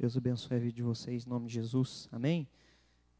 Deus abençoe a vida de vocês em nome de Jesus. Amém?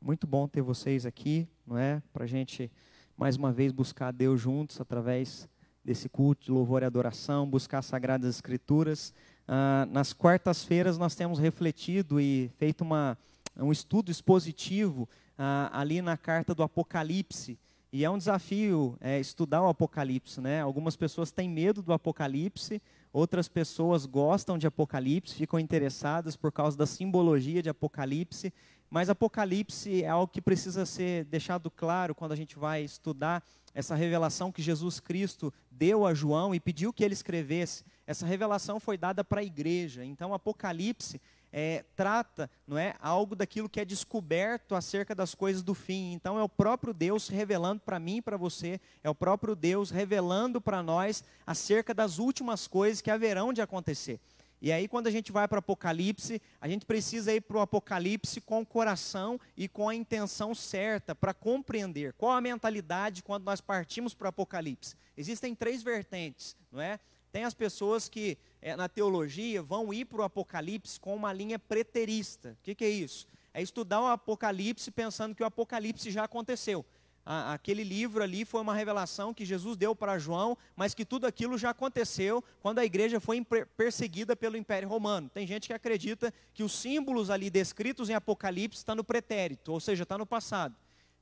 Muito bom ter vocês aqui, não é? Para a gente mais uma vez buscar Deus juntos através desse culto de louvor e adoração, buscar as Sagradas Escrituras. Ah, nas quartas-feiras nós temos refletido e feito uma, um estudo expositivo ah, ali na carta do Apocalipse. E é um desafio é, estudar o Apocalipse, né? Algumas pessoas têm medo do Apocalipse, outras pessoas gostam de Apocalipse, ficam interessadas por causa da simbologia de Apocalipse, mas Apocalipse é algo que precisa ser deixado claro quando a gente vai estudar essa revelação que Jesus Cristo deu a João e pediu que ele escrevesse. Essa revelação foi dada para a igreja. Então, Apocalipse é, trata, não é, algo daquilo que é descoberto acerca das coisas do fim. Então é o próprio Deus revelando para mim e para você, é o próprio Deus revelando para nós acerca das últimas coisas que haverão de acontecer. E aí, quando a gente vai para o Apocalipse, a gente precisa ir para o Apocalipse com o coração e com a intenção certa para compreender qual a mentalidade quando nós partimos para o Apocalipse. Existem três vertentes, não é? Tem as pessoas que é, na teologia vão ir para o Apocalipse com uma linha preterista. O que, que é isso? É estudar o Apocalipse pensando que o Apocalipse já aconteceu aquele livro ali foi uma revelação que Jesus deu para João, mas que tudo aquilo já aconteceu quando a igreja foi perseguida pelo Império Romano. Tem gente que acredita que os símbolos ali descritos em Apocalipse estão no pretérito, ou seja, está no passado.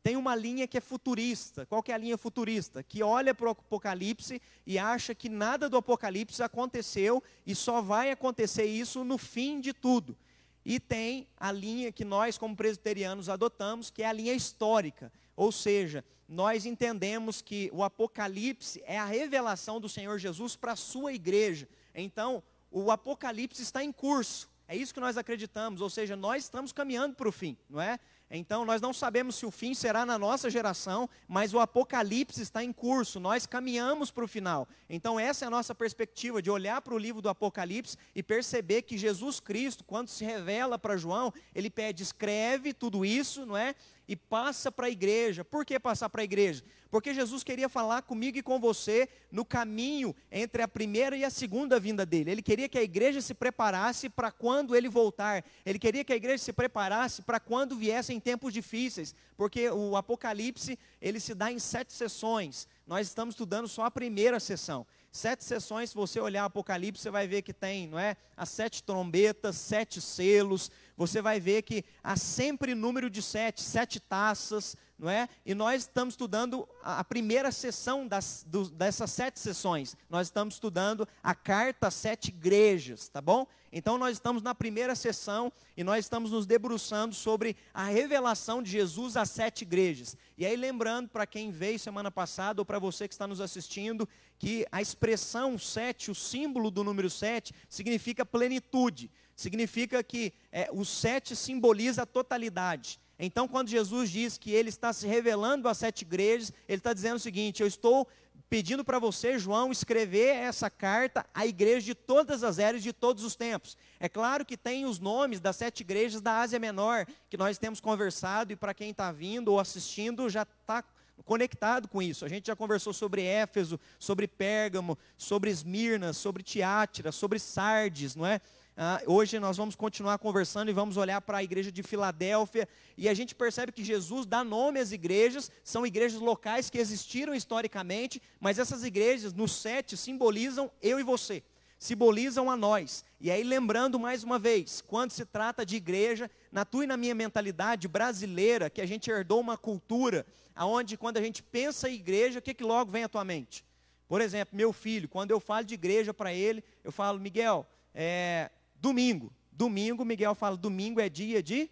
Tem uma linha que é futurista. Qual que é a linha futurista? Que olha para o Apocalipse e acha que nada do Apocalipse aconteceu e só vai acontecer isso no fim de tudo. E tem a linha que nós, como presbiterianos, adotamos, que é a linha histórica ou seja, nós entendemos que o Apocalipse é a revelação do Senhor Jesus para a sua igreja. Então, o Apocalipse está em curso. É isso que nós acreditamos, ou seja, nós estamos caminhando para o fim, não é? Então, nós não sabemos se o fim será na nossa geração, mas o apocalipse está em curso, nós caminhamos para o final. Então, essa é a nossa perspectiva de olhar para o livro do Apocalipse e perceber que Jesus Cristo, quando se revela para João, ele pede: escreve tudo isso, não é? E passa para a igreja. Por que passar para a igreja? Porque Jesus queria falar comigo e com você no caminho entre a primeira e a segunda vinda dele. Ele queria que a igreja se preparasse para quando ele voltar. Ele queria que a igreja se preparasse para quando viessem tempos difíceis, porque o Apocalipse ele se dá em sete sessões. Nós estamos estudando só a primeira sessão. Sete sessões, se você olhar Apocalipse, você vai ver que tem, não é? As sete trombetas, sete selos, você vai ver que há sempre número de sete, sete taças, não é? E nós estamos estudando a primeira sessão das, do, dessas sete sessões. Nós estamos estudando a carta sete igrejas, tá bom? Então nós estamos na primeira sessão e nós estamos nos debruçando sobre a revelação de Jesus às sete igrejas. E aí lembrando para quem veio semana passada ou para você que está nos assistindo, que a expressão sete, o símbolo do número sete, significa plenitude. Significa que é, o sete simboliza a totalidade. Então, quando Jesus diz que ele está se revelando às sete igrejas, ele está dizendo o seguinte: eu estou pedindo para você, João, escrever essa carta à igreja de todas as eras de todos os tempos. É claro que tem os nomes das sete igrejas da Ásia Menor, que nós temos conversado, e para quem está vindo ou assistindo já está conectado com isso. A gente já conversou sobre Éfeso, sobre Pérgamo, sobre Esmirna, sobre Tiátira, sobre Sardes, não é? Ah, hoje nós vamos continuar conversando e vamos olhar para a igreja de Filadélfia e a gente percebe que Jesus dá nome às igrejas, são igrejas locais que existiram historicamente, mas essas igrejas, no sete, simbolizam eu e você, simbolizam a nós. E aí, lembrando mais uma vez, quando se trata de igreja, na tua e na minha mentalidade brasileira, que a gente herdou uma cultura, aonde quando a gente pensa em igreja, o que, que logo vem à tua mente? Por exemplo, meu filho, quando eu falo de igreja para ele, eu falo, Miguel, é, Domingo. Domingo, Miguel fala, domingo é dia de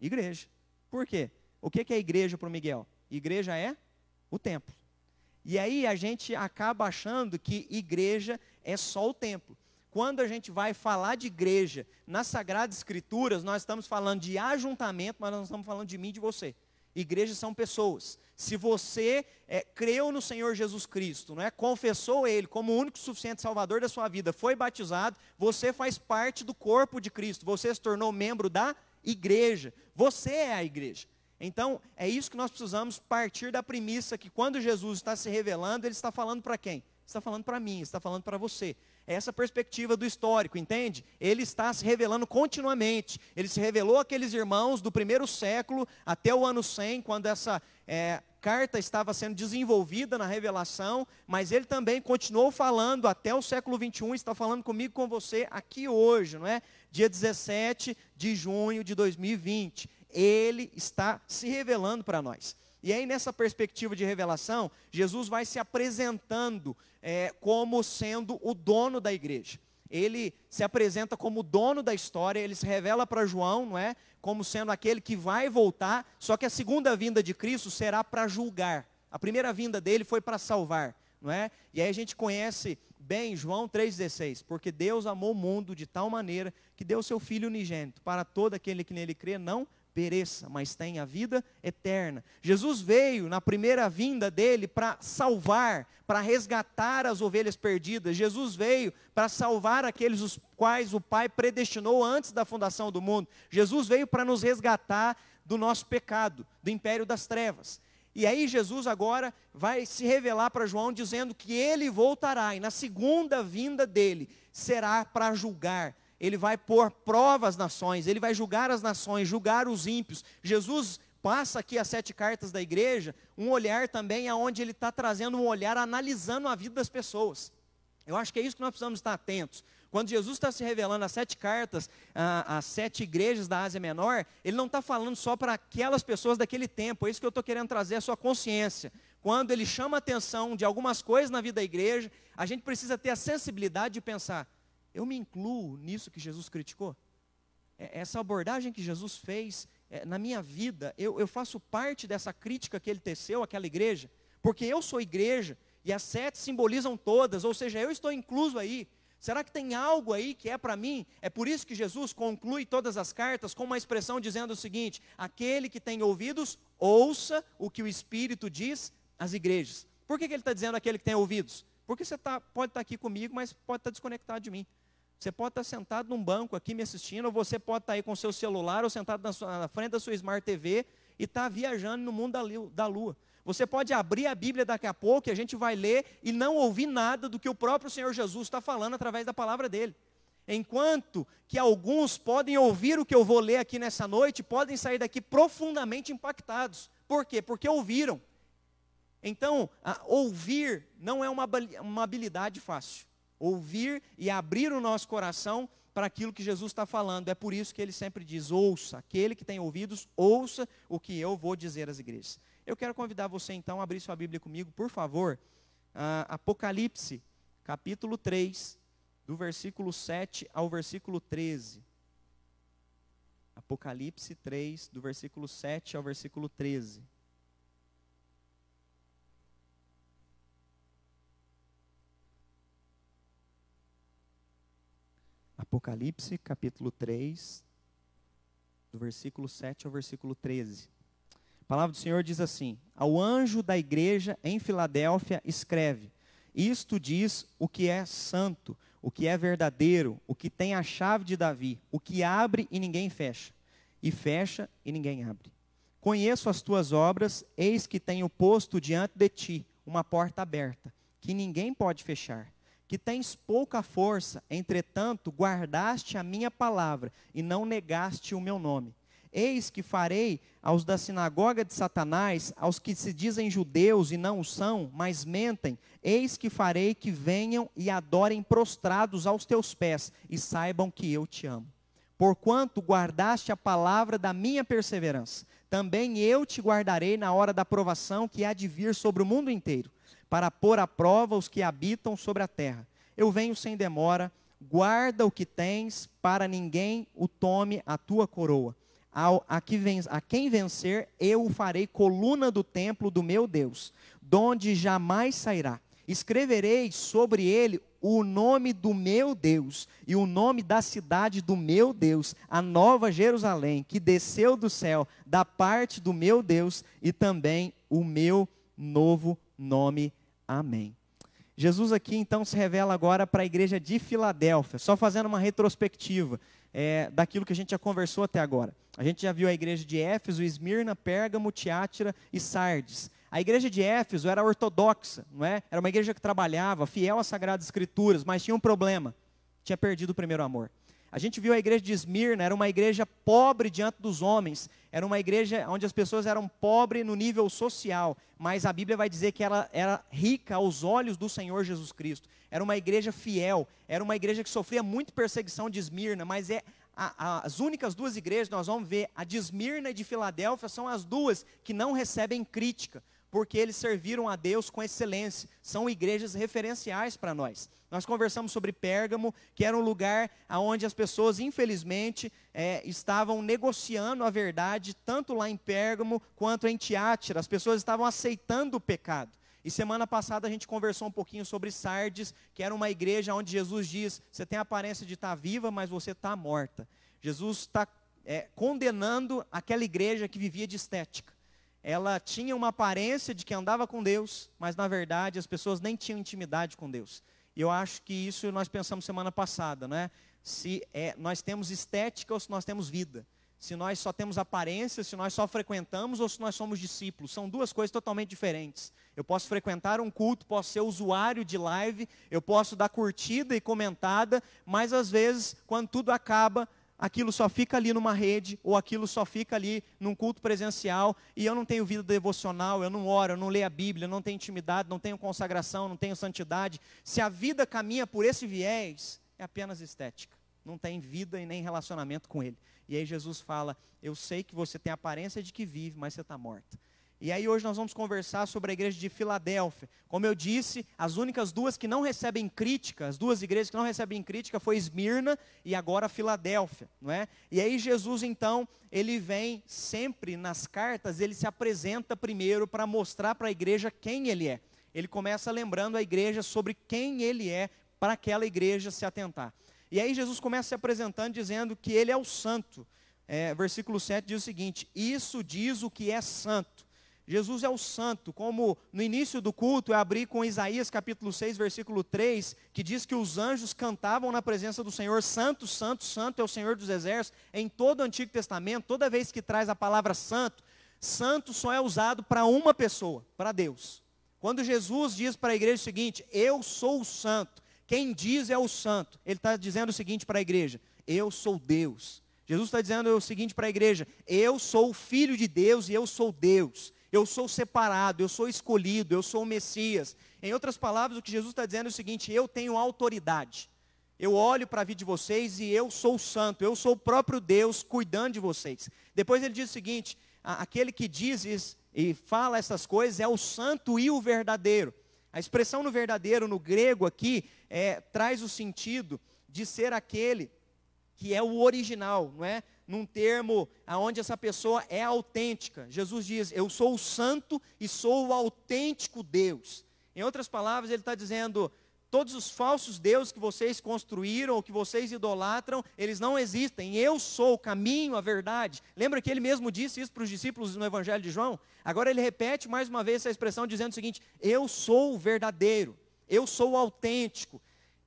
igreja. Por quê? O que é igreja para o Miguel? Igreja é o templo. E aí a gente acaba achando que igreja é só o templo. Quando a gente vai falar de igreja nas Sagradas Escrituras, nós estamos falando de ajuntamento, mas nós não estamos falando de mim e de você. Igrejas são pessoas. Se você é, creu no Senhor Jesus Cristo, não é? confessou Ele como o único suficiente Salvador da sua vida, foi batizado, você faz parte do corpo de Cristo, você se tornou membro da igreja, você é a igreja. Então, é isso que nós precisamos partir da premissa que quando Jesus está se revelando, Ele está falando para quem? Está falando para mim, está falando para você. É essa perspectiva do histórico, entende? Ele está se revelando continuamente. Ele se revelou àqueles irmãos do primeiro século até o ano 100, quando essa é, carta estava sendo desenvolvida na revelação, mas ele também continuou falando até o século 21, está falando comigo, com você aqui hoje, não é? Dia 17 de junho de 2020. Ele está se revelando para nós. E aí, nessa perspectiva de revelação, Jesus vai se apresentando é, como sendo o dono da igreja. Ele se apresenta como dono da história, ele se revela para João, não é? Como sendo aquele que vai voltar, só que a segunda vinda de Cristo será para julgar. A primeira vinda dele foi para salvar, não é? E aí a gente conhece bem João 3,16, porque Deus amou o mundo de tal maneira que deu seu Filho unigênito para todo aquele que nele crê, não pereça, mas tenha vida eterna. Jesus veio na primeira vinda dele para salvar, para resgatar as ovelhas perdidas. Jesus veio para salvar aqueles os quais o Pai predestinou antes da fundação do mundo. Jesus veio para nos resgatar do nosso pecado, do império das trevas. E aí Jesus agora vai se revelar para João dizendo que ele voltará e na segunda vinda dele será para julgar, ele vai pôr prova às nações, ele vai julgar as nações, julgar os ímpios. Jesus passa aqui as sete cartas da igreja, um olhar também aonde ele está trazendo um olhar analisando a vida das pessoas. Eu acho que é isso que nós precisamos estar atentos. Quando Jesus está se revelando as sete cartas, às sete igrejas da Ásia Menor, ele não está falando só para aquelas pessoas daquele tempo, é isso que eu estou querendo trazer a sua consciência. Quando ele chama a atenção de algumas coisas na vida da igreja, a gente precisa ter a sensibilidade de pensar: eu me incluo nisso que Jesus criticou? É, essa abordagem que Jesus fez é, na minha vida, eu, eu faço parte dessa crítica que ele teceu àquela igreja, porque eu sou igreja e as sete simbolizam todas, ou seja, eu estou incluso aí. Será que tem algo aí que é para mim? É por isso que Jesus conclui todas as cartas com uma expressão dizendo o seguinte: aquele que tem ouvidos, ouça o que o Espírito diz às igrejas. Por que, que ele está dizendo aquele que tem ouvidos? Porque você tá, pode estar tá aqui comigo, mas pode estar tá desconectado de mim. Você pode estar sentado num banco aqui me assistindo, ou você pode estar aí com seu celular, ou sentado na, sua, na frente da sua Smart TV e estar tá viajando no mundo da lua. Você pode abrir a Bíblia daqui a pouco e a gente vai ler e não ouvir nada do que o próprio Senhor Jesus está falando através da palavra dele. Enquanto que alguns podem ouvir o que eu vou ler aqui nessa noite, podem sair daqui profundamente impactados. Por quê? Porque ouviram. Então, ouvir não é uma, uma habilidade fácil ouvir e abrir o nosso coração para aquilo que Jesus está falando. É por isso que ele sempre diz: ouça, aquele que tem ouvidos, ouça o que eu vou dizer às igrejas. Eu quero convidar você então a abrir sua Bíblia comigo, por favor. Uh, Apocalipse, capítulo 3, do versículo 7 ao versículo 13. Apocalipse 3, do versículo 7 ao versículo 13. Apocalipse, capítulo 3, do versículo 7 ao versículo 13. A palavra do Senhor diz assim: Ao anjo da igreja em Filadélfia, escreve: Isto diz o que é santo, o que é verdadeiro, o que tem a chave de Davi, o que abre e ninguém fecha, e fecha e ninguém abre. Conheço as tuas obras, eis que tenho posto diante de ti uma porta aberta, que ninguém pode fechar que tens pouca força, entretanto guardaste a minha palavra e não negaste o meu nome. Eis que farei aos da sinagoga de Satanás, aos que se dizem judeus e não o são, mas mentem, eis que farei que venham e adorem prostrados aos teus pés e saibam que eu te amo. Porquanto guardaste a palavra da minha perseverança, também eu te guardarei na hora da provação que há de vir sobre o mundo inteiro para pôr à prova os que habitam sobre a terra. Eu venho sem demora, guarda o que tens, para ninguém o tome a tua coroa. Ao, a, que ven, a quem vencer, eu o farei coluna do templo do meu Deus, donde jamais sairá. Escreverei sobre ele o nome do meu Deus e o nome da cidade do meu Deus, a nova Jerusalém, que desceu do céu da parte do meu Deus, e também o meu novo nome Amém. Jesus aqui então se revela agora para a igreja de Filadélfia, só fazendo uma retrospectiva é, daquilo que a gente já conversou até agora. A gente já viu a igreja de Éfeso, Esmirna, Pérgamo, Tiátira e Sardes. A igreja de Éfeso era ortodoxa, não é? Era uma igreja que trabalhava, fiel às Sagradas Escrituras, mas tinha um problema: tinha perdido o primeiro amor. A gente viu a igreja de Esmirna, era uma igreja pobre diante dos homens, era uma igreja onde as pessoas eram pobres no nível social, mas a Bíblia vai dizer que ela era rica aos olhos do Senhor Jesus Cristo. Era uma igreja fiel, era uma igreja que sofria muito perseguição de Esmirna, mas é a, a, as únicas duas igrejas, nós vamos ver, a de Esmirna e de Filadélfia, são as duas que não recebem crítica porque eles serviram a Deus com excelência. São igrejas referenciais para nós. Nós conversamos sobre Pérgamo, que era um lugar onde as pessoas, infelizmente, é, estavam negociando a verdade, tanto lá em Pérgamo quanto em Tiátira. As pessoas estavam aceitando o pecado. E semana passada a gente conversou um pouquinho sobre Sardes, que era uma igreja onde Jesus diz: você tem a aparência de estar viva, mas você está morta. Jesus está é, condenando aquela igreja que vivia de estética ela tinha uma aparência de que andava com Deus, mas na verdade as pessoas nem tinham intimidade com Deus. E eu acho que isso nós pensamos semana passada, né? Se é, nós temos estética ou se nós temos vida. Se nós só temos aparência, se nós só frequentamos ou se nós somos discípulos. São duas coisas totalmente diferentes. Eu posso frequentar um culto, posso ser usuário de live, eu posso dar curtida e comentada, mas às vezes, quando tudo acaba, aquilo só fica ali numa rede, ou aquilo só fica ali num culto presencial, e eu não tenho vida devocional, eu não oro, eu não leio a Bíblia, eu não tenho intimidade, não tenho consagração, não tenho santidade. Se a vida caminha por esse viés, é apenas estética. Não tem vida e nem relacionamento com Ele. E aí Jesus fala: Eu sei que você tem a aparência de que vive, mas você está morta. E aí hoje nós vamos conversar sobre a igreja de Filadélfia. Como eu disse, as únicas duas que não recebem crítica, as duas igrejas que não recebem crítica foi Esmirna e agora Filadélfia, não é? E aí Jesus então, ele vem sempre nas cartas, ele se apresenta primeiro para mostrar para a igreja quem ele é. Ele começa lembrando a igreja sobre quem ele é para aquela igreja se atentar. E aí Jesus começa se apresentando dizendo que ele é o santo. É, versículo 7 diz o seguinte: Isso diz o que é santo Jesus é o santo, como no início do culto eu abri com Isaías capítulo 6, versículo 3, que diz que os anjos cantavam na presença do Senhor, santo, santo, santo é o Senhor dos exércitos. Em todo o Antigo Testamento, toda vez que traz a palavra santo, santo só é usado para uma pessoa, para Deus. Quando Jesus diz para a igreja o seguinte, eu sou o santo, quem diz é o santo, ele está dizendo o seguinte para a igreja, eu sou Deus. Jesus está dizendo o seguinte para a igreja, eu sou o filho de Deus e eu sou Deus eu sou separado, eu sou escolhido, eu sou o Messias. Em outras palavras, o que Jesus está dizendo é o seguinte: eu tenho autoridade. Eu olho para a vida de vocês e eu sou santo, eu sou o próprio Deus cuidando de vocês. Depois ele diz o seguinte: aquele que diz e fala essas coisas é o santo e o verdadeiro. A expressão no verdadeiro, no grego aqui, é, traz o sentido de ser aquele que é o original, não é? Num termo aonde essa pessoa é autêntica. Jesus diz: Eu sou o santo e sou o autêntico Deus. Em outras palavras, ele está dizendo: todos os falsos deuses que vocês construíram ou que vocês idolatram, eles não existem. Eu sou o caminho, a verdade. Lembra que ele mesmo disse isso para os discípulos no Evangelho de João? Agora ele repete mais uma vez essa expressão dizendo o seguinte: Eu sou o verdadeiro, eu sou o autêntico,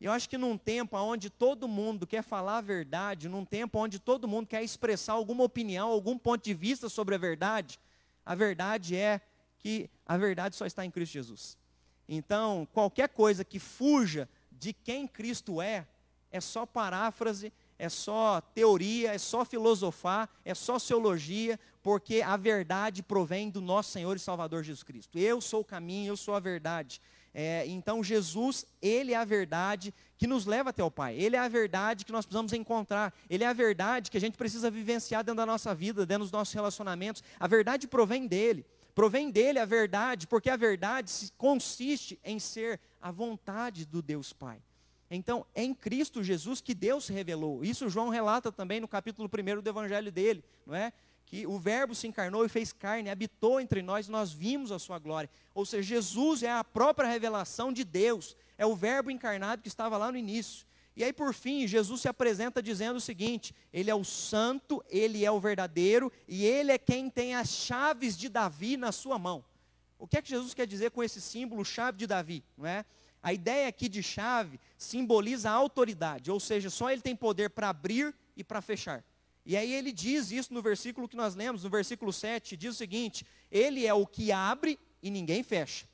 eu acho que num tempo onde todo mundo quer falar a verdade, num tempo onde todo mundo quer expressar alguma opinião, algum ponto de vista sobre a verdade, a verdade é que a verdade só está em Cristo Jesus. Então, qualquer coisa que fuja de quem Cristo é, é só paráfrase, é só teoria, é só filosofar, é só sociologia, porque a verdade provém do nosso Senhor e Salvador Jesus Cristo. Eu sou o caminho, eu sou a verdade. É, então Jesus, Ele é a verdade que nos leva até o Pai. Ele é a verdade que nós precisamos encontrar. Ele é a verdade que a gente precisa vivenciar dentro da nossa vida, dentro dos nossos relacionamentos. A verdade provém dEle. Provém dEle a verdade, porque a verdade consiste em ser a vontade do Deus Pai. Então, é em Cristo Jesus que Deus se revelou. Isso João relata também no capítulo 1 do evangelho dele, não é? Que o Verbo se encarnou e fez carne, habitou entre nós, nós vimos a sua glória. Ou seja, Jesus é a própria revelação de Deus, é o Verbo encarnado que estava lá no início. E aí, por fim, Jesus se apresenta dizendo o seguinte: Ele é o santo, Ele é o verdadeiro, e Ele é quem tem as chaves de Davi na sua mão. O que é que Jesus quer dizer com esse símbolo, chave de Davi? Não é? A ideia aqui de chave simboliza a autoridade, ou seja, só Ele tem poder para abrir e para fechar. E aí ele diz isso no versículo que nós lemos, no versículo 7, diz o seguinte: Ele é o que abre e ninguém fecha,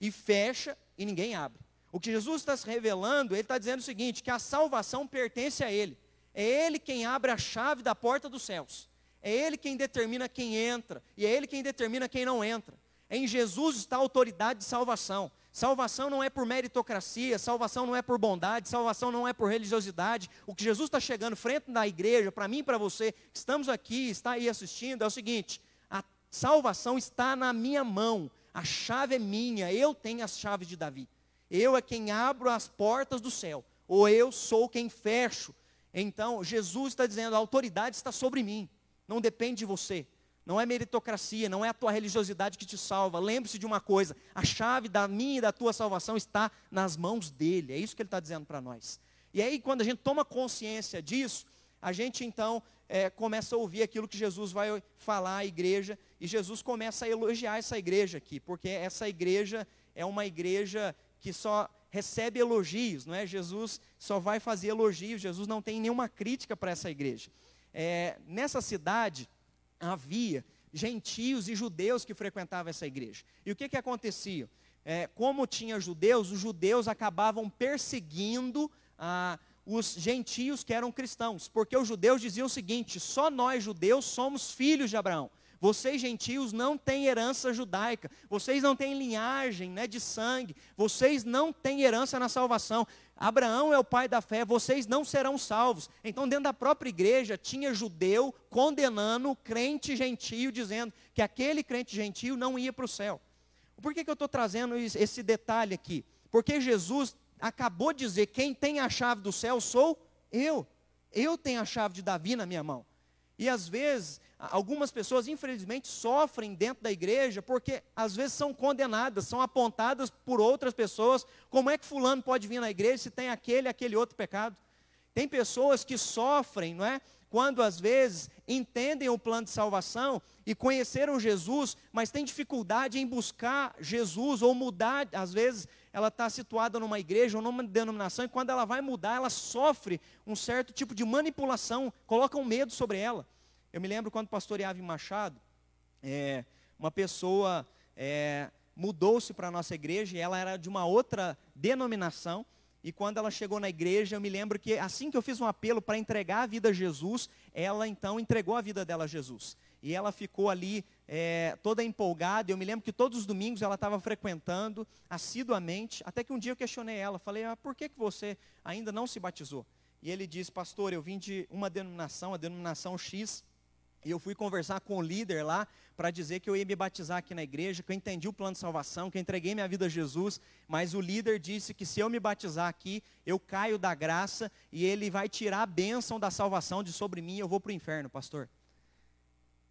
e fecha e ninguém abre. O que Jesus está se revelando, ele está dizendo o seguinte: que a salvação pertence a Ele. É Ele quem abre a chave da porta dos céus. É Ele quem determina quem entra, e é Ele quem determina quem não entra. Em Jesus está a autoridade de salvação. Salvação não é por meritocracia, salvação não é por bondade, salvação não é por religiosidade. O que Jesus está chegando frente da igreja, para mim e para você, que estamos aqui, está aí assistindo, é o seguinte: a salvação está na minha mão, a chave é minha, eu tenho as chaves de Davi. Eu é quem abro as portas do céu, ou eu sou quem fecho. Então, Jesus está dizendo: a autoridade está sobre mim, não depende de você. Não é meritocracia, não é a tua religiosidade que te salva. Lembre-se de uma coisa: a chave da minha e da tua salvação está nas mãos dele. É isso que ele está dizendo para nós. E aí, quando a gente toma consciência disso, a gente então é, começa a ouvir aquilo que Jesus vai falar à igreja, e Jesus começa a elogiar essa igreja aqui, porque essa igreja é uma igreja que só recebe elogios, não é? Jesus só vai fazer elogios, Jesus não tem nenhuma crítica para essa igreja. É, nessa cidade, havia gentios e judeus que frequentavam essa igreja. E o que, que acontecia? É, como tinha judeus, os judeus acabavam perseguindo ah, os gentios que eram cristãos, porque os judeus diziam o seguinte: só nós judeus somos filhos de Abraão. Vocês gentios não têm herança judaica, vocês não têm linhagem né, de sangue, vocês não têm herança na salvação. Abraão é o pai da fé, vocês não serão salvos. Então, dentro da própria igreja, tinha judeu condenando crente gentio, dizendo que aquele crente gentio não ia para o céu. Por que, que eu estou trazendo esse detalhe aqui? Porque Jesus acabou de dizer: quem tem a chave do céu sou eu. Eu tenho a chave de Davi na minha mão. E às vezes Algumas pessoas, infelizmente, sofrem dentro da igreja porque às vezes são condenadas, são apontadas por outras pessoas. Como é que fulano pode vir na igreja se tem aquele aquele outro pecado? Tem pessoas que sofrem, não é? Quando às vezes entendem o plano de salvação e conheceram Jesus, mas têm dificuldade em buscar Jesus ou mudar, às vezes ela está situada numa igreja ou numa denominação, e quando ela vai mudar, ela sofre um certo tipo de manipulação, colocam medo sobre ela. Eu me lembro quando pastoreava em Machado, é, uma pessoa é, mudou-se para a nossa igreja e ela era de uma outra denominação. E quando ela chegou na igreja, eu me lembro que assim que eu fiz um apelo para entregar a vida a Jesus, ela então entregou a vida dela a Jesus. E ela ficou ali é, toda empolgada. Eu me lembro que todos os domingos ela estava frequentando assiduamente. Até que um dia eu questionei ela, falei: ah, por que, que você ainda não se batizou? E ele disse: Pastor, eu vim de uma denominação, a denominação X, e eu fui conversar com o líder lá para dizer que eu ia me batizar aqui na igreja, que eu entendi o plano de salvação, que eu entreguei minha vida a Jesus, mas o líder disse que se eu me batizar aqui, eu caio da graça e ele vai tirar a bênção da salvação de sobre mim e eu vou para o inferno, pastor.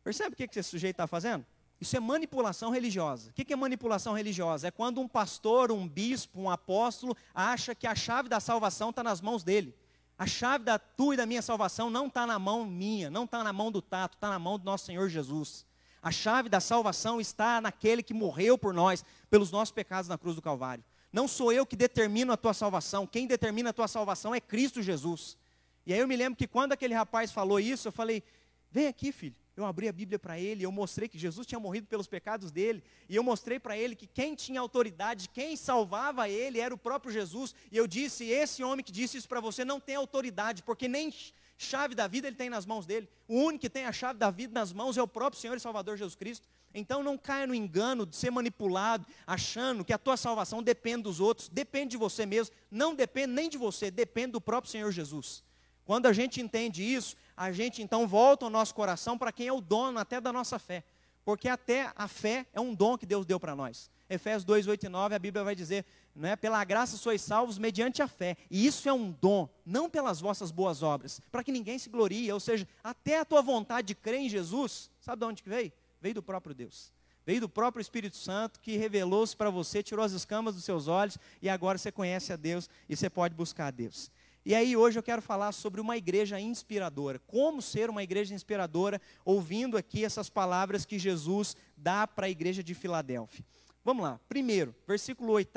Percebe o que esse sujeito está fazendo? Isso é manipulação religiosa. O que é manipulação religiosa? É quando um pastor, um bispo, um apóstolo acha que a chave da salvação está nas mãos dele. A chave da tua e da minha salvação não está na mão minha, não está na mão do Tato, está na mão do nosso Senhor Jesus. A chave da salvação está naquele que morreu por nós, pelos nossos pecados na cruz do Calvário. Não sou eu que determino a tua salvação, quem determina a tua salvação é Cristo Jesus. E aí eu me lembro que quando aquele rapaz falou isso, eu falei: vem aqui, filho eu abri a Bíblia para ele, eu mostrei que Jesus tinha morrido pelos pecados dele, e eu mostrei para ele que quem tinha autoridade, quem salvava ele era o próprio Jesus, e eu disse: esse homem que disse isso para você não tem autoridade, porque nem chave da vida ele tem nas mãos dele, o único que tem a chave da vida nas mãos é o próprio Senhor e Salvador Jesus Cristo. Então não caia no engano de ser manipulado, achando que a tua salvação depende dos outros, depende de você mesmo, não depende nem de você, depende do próprio Senhor Jesus. Quando a gente entende isso, a gente então volta o nosso coração para quem é o dono até da nossa fé. Porque até a fé é um dom que Deus deu para nós. Efésios 2, 8 e 9, a Bíblia vai dizer, não é? pela graça sois salvos mediante a fé. E isso é um dom, não pelas vossas boas obras, para que ninguém se glorie. Ou seja, até a tua vontade de crer em Jesus, sabe de onde que veio? Veio do próprio Deus. Veio do próprio Espírito Santo que revelou-se para você, tirou as escamas dos seus olhos e agora você conhece a Deus e você pode buscar a Deus. E aí hoje eu quero falar sobre uma igreja inspiradora. Como ser uma igreja inspiradora, ouvindo aqui essas palavras que Jesus dá para a igreja de Filadélfia. Vamos lá. Primeiro, versículo 8.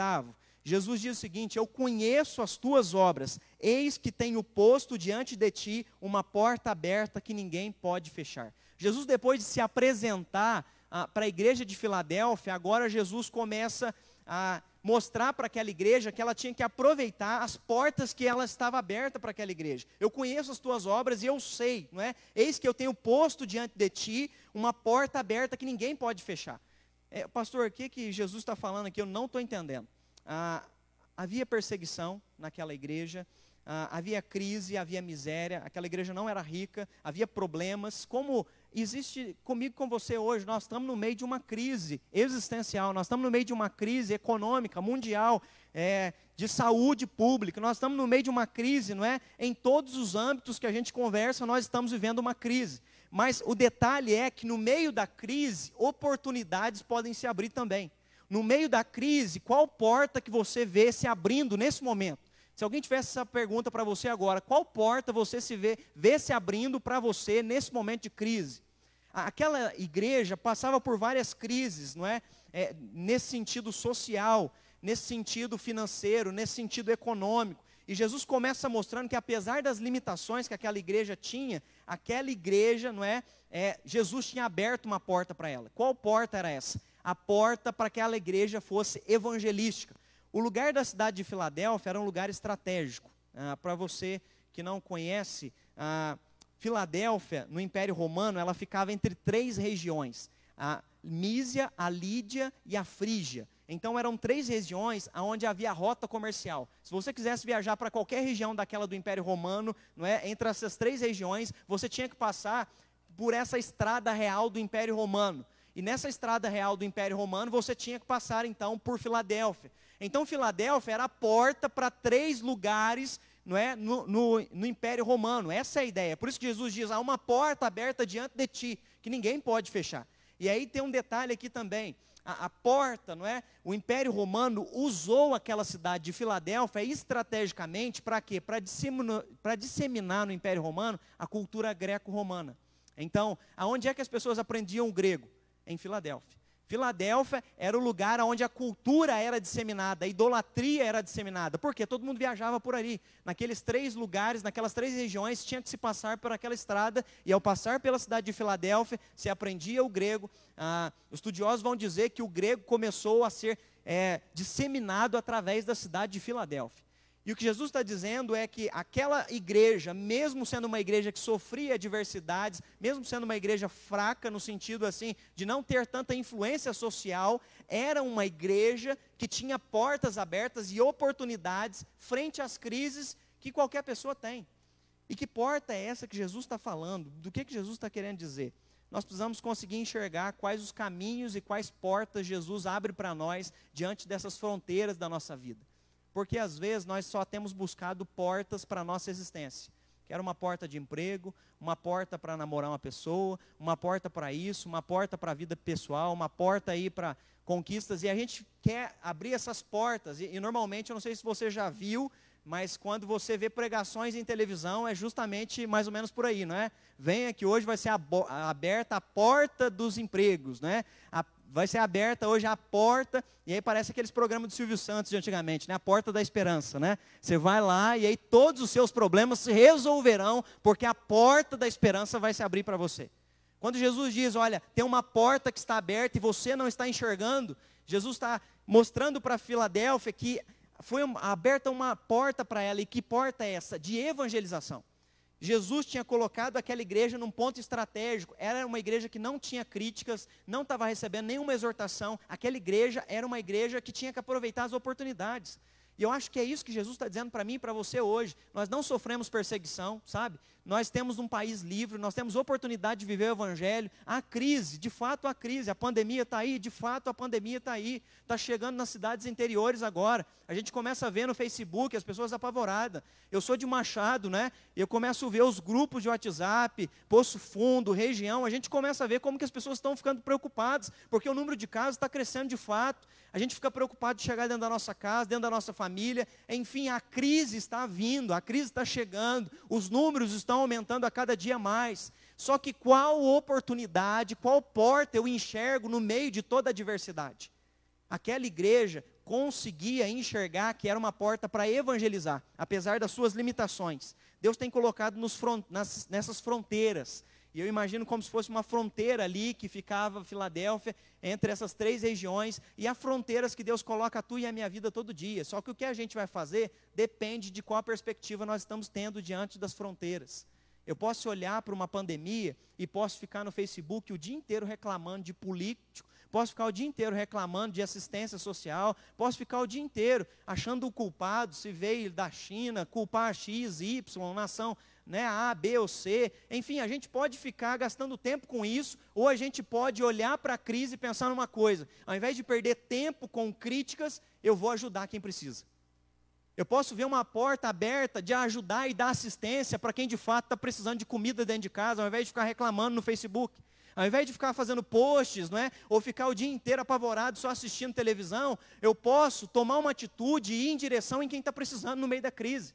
Jesus diz o seguinte: Eu conheço as tuas obras, eis que tenho posto diante de ti uma porta aberta que ninguém pode fechar. Jesus, depois de se apresentar para a igreja de Filadélfia, agora Jesus começa a mostrar para aquela igreja que ela tinha que aproveitar as portas que ela estava aberta para aquela igreja. Eu conheço as tuas obras e eu sei, não é? Eis que eu tenho posto diante de ti uma porta aberta que ninguém pode fechar. É, pastor, o que, que Jesus está falando aqui? Eu não estou entendendo. Ah, havia perseguição naquela igreja, ah, havia crise, havia miséria, aquela igreja não era rica, havia problemas. Como existe comigo com você hoje, nós estamos no meio de uma crise existencial, nós estamos no meio de uma crise econômica, mundial, é, de saúde pública, nós estamos no meio de uma crise, não é? Em todos os âmbitos que a gente conversa, nós estamos vivendo uma crise. Mas o detalhe é que no meio da crise, oportunidades podem se abrir também. No meio da crise, qual porta que você vê se abrindo nesse momento? Se alguém tivesse essa pergunta para você agora, qual porta você se vê, vê se abrindo para você nesse momento de crise? Aquela igreja passava por várias crises, não é? é? Nesse sentido social, nesse sentido financeiro, nesse sentido econômico. E Jesus começa mostrando que apesar das limitações que aquela igreja tinha, aquela igreja, não é, é Jesus tinha aberto uma porta para ela. Qual porta era essa? A porta para que aquela igreja fosse evangelística. O lugar da cidade de Filadélfia era um lugar estratégico. Ah, Para você que não conhece, ah, Filadélfia, no Império Romano, ela ficava entre três regiões: a Mísia, a Lídia e a Frígia. Então eram três regiões onde havia rota comercial. Se você quisesse viajar para qualquer região daquela do Império Romano, não é, entre essas três regiões, você tinha que passar por essa estrada real do Império Romano. E nessa estrada real do Império Romano, você tinha que passar então por Filadélfia. Então, Filadélfia era a porta para três lugares não é, no, no, no, Império Romano. Essa é a ideia. Por isso que Jesus diz: há uma porta aberta diante de ti, que ninguém pode fechar. E aí tem um detalhe aqui também. A, a porta, não é? O Império Romano usou aquela cidade de Filadélfia estrategicamente para quê? Para disseminar, no Império Romano a cultura greco-romana. Então, aonde é que as pessoas aprendiam o grego? Em Filadélfia. Filadélfia era o lugar onde a cultura era disseminada, a idolatria era disseminada. Porque todo mundo viajava por ali. Naqueles três lugares, naquelas três regiões, tinha que se passar por aquela estrada. E ao passar pela cidade de Filadélfia, se aprendia o grego. Ah, os estudiosos vão dizer que o grego começou a ser é, disseminado através da cidade de Filadélfia. E o que Jesus está dizendo é que aquela igreja, mesmo sendo uma igreja que sofria adversidades, mesmo sendo uma igreja fraca no sentido assim de não ter tanta influência social, era uma igreja que tinha portas abertas e oportunidades frente às crises que qualquer pessoa tem. E que porta é essa que Jesus está falando? Do que, que Jesus está querendo dizer? Nós precisamos conseguir enxergar quais os caminhos e quais portas Jesus abre para nós diante dessas fronteiras da nossa vida. Porque às vezes nós só temos buscado portas para a nossa existência. Quero uma porta de emprego, uma porta para namorar uma pessoa, uma porta para isso, uma porta para a vida pessoal, uma porta aí para conquistas. E a gente quer abrir essas portas. E, e normalmente, eu não sei se você já viu, mas quando você vê pregações em televisão, é justamente mais ou menos por aí, não é? Venha que hoje vai ser aberta a porta dos empregos, né? A, vai ser aberta hoje a porta, e aí parece aqueles programas do Silvio Santos de antigamente, né? A porta da esperança, né? Você vai lá e aí todos os seus problemas se resolverão, porque a porta da esperança vai se abrir para você. Quando Jesus diz, olha, tem uma porta que está aberta e você não está enxergando, Jesus está mostrando para Filadélfia que foi aberta uma porta para ela, e que porta é essa? De evangelização. Jesus tinha colocado aquela igreja num ponto estratégico. Era uma igreja que não tinha críticas, não estava recebendo nenhuma exortação. Aquela igreja era uma igreja que tinha que aproveitar as oportunidades. E eu acho que é isso que Jesus está dizendo para mim e para você hoje. Nós não sofremos perseguição, sabe? Nós temos um país livre, nós temos oportunidade de viver o Evangelho. Há crise, de fato há crise. A pandemia está aí, de fato a pandemia está aí. Está chegando nas cidades interiores agora. A gente começa a ver no Facebook as pessoas apavoradas. Eu sou de Machado, né? Eu começo a ver os grupos de WhatsApp, Poço Fundo, região. A gente começa a ver como que as pessoas estão ficando preocupadas, porque o número de casos está crescendo de fato. A gente fica preocupado de chegar dentro da nossa casa, dentro da nossa família. Enfim, a crise está vindo, a crise está chegando, os números estão estão aumentando a cada dia mais. Só que qual oportunidade, qual porta eu enxergo no meio de toda a diversidade? Aquela igreja conseguia enxergar que era uma porta para evangelizar, apesar das suas limitações. Deus tem colocado front, nas, nessas fronteiras E eu imagino como se fosse uma fronteira ali que ficava Filadélfia entre essas três regiões e há fronteiras que Deus coloca a tu e a minha vida todo dia. Só que o que a gente vai fazer depende de qual perspectiva nós estamos tendo diante das fronteiras. Eu posso olhar para uma pandemia e posso ficar no Facebook o dia inteiro reclamando de político, posso ficar o dia inteiro reclamando de assistência social, posso ficar o dia inteiro achando o culpado, se veio da China, culpar X, Y, nação né, A, B ou C. Enfim, a gente pode ficar gastando tempo com isso, ou a gente pode olhar para a crise e pensar numa coisa: ao invés de perder tempo com críticas, eu vou ajudar quem precisa. Eu posso ver uma porta aberta de ajudar e dar assistência para quem de fato está precisando de comida dentro de casa, ao invés de ficar reclamando no Facebook. Ao invés de ficar fazendo posts, não é? ou ficar o dia inteiro apavorado só assistindo televisão, eu posso tomar uma atitude e ir em direção em quem está precisando no meio da crise.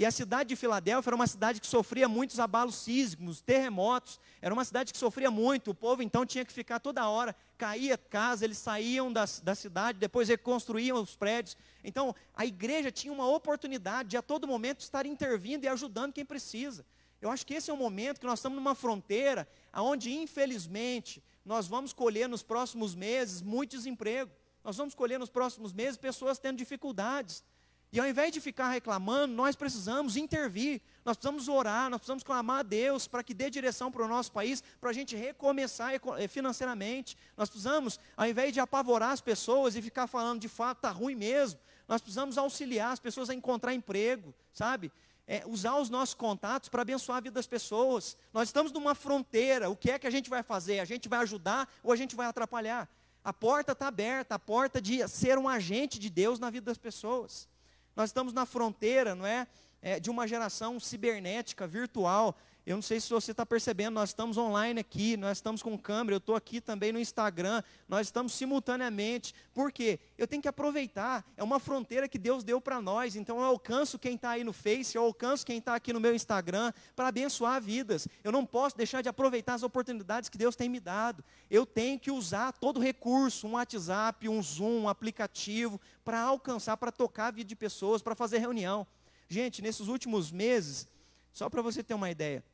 E a cidade de Filadélfia era uma cidade que sofria muitos abalos sísmicos, terremotos. Era uma cidade que sofria muito. O povo então tinha que ficar toda hora, caía casa, eles saíam da, da cidade, depois reconstruíam os prédios. Então a igreja tinha uma oportunidade de a todo momento estar intervindo e ajudando quem precisa. Eu acho que esse é um momento que nós estamos numa fronteira onde, infelizmente, nós vamos colher nos próximos meses muito desemprego. Nós vamos colher nos próximos meses pessoas tendo dificuldades. E ao invés de ficar reclamando, nós precisamos intervir, nós precisamos orar, nós precisamos clamar a Deus para que dê direção para o nosso país, para a gente recomeçar eh, financeiramente. Nós precisamos, ao invés de apavorar as pessoas e ficar falando de fato está ruim mesmo, nós precisamos auxiliar as pessoas a encontrar emprego, sabe? É, usar os nossos contatos para abençoar a vida das pessoas. Nós estamos numa fronteira, o que é que a gente vai fazer? A gente vai ajudar ou a gente vai atrapalhar? A porta está aberta, a porta de ser um agente de Deus na vida das pessoas. Nós estamos na fronteira, não é? é de uma geração cibernética, virtual. Eu não sei se você está percebendo, nós estamos online aqui, nós estamos com câmera, eu estou aqui também no Instagram, nós estamos simultaneamente. Por quê? Eu tenho que aproveitar, é uma fronteira que Deus deu para nós, então eu alcanço quem está aí no Face, eu alcanço quem está aqui no meu Instagram para abençoar vidas. Eu não posso deixar de aproveitar as oportunidades que Deus tem me dado. Eu tenho que usar todo recurso, um WhatsApp, um Zoom, um aplicativo, para alcançar, para tocar a vida de pessoas, para fazer reunião. Gente, nesses últimos meses, só para você ter uma ideia,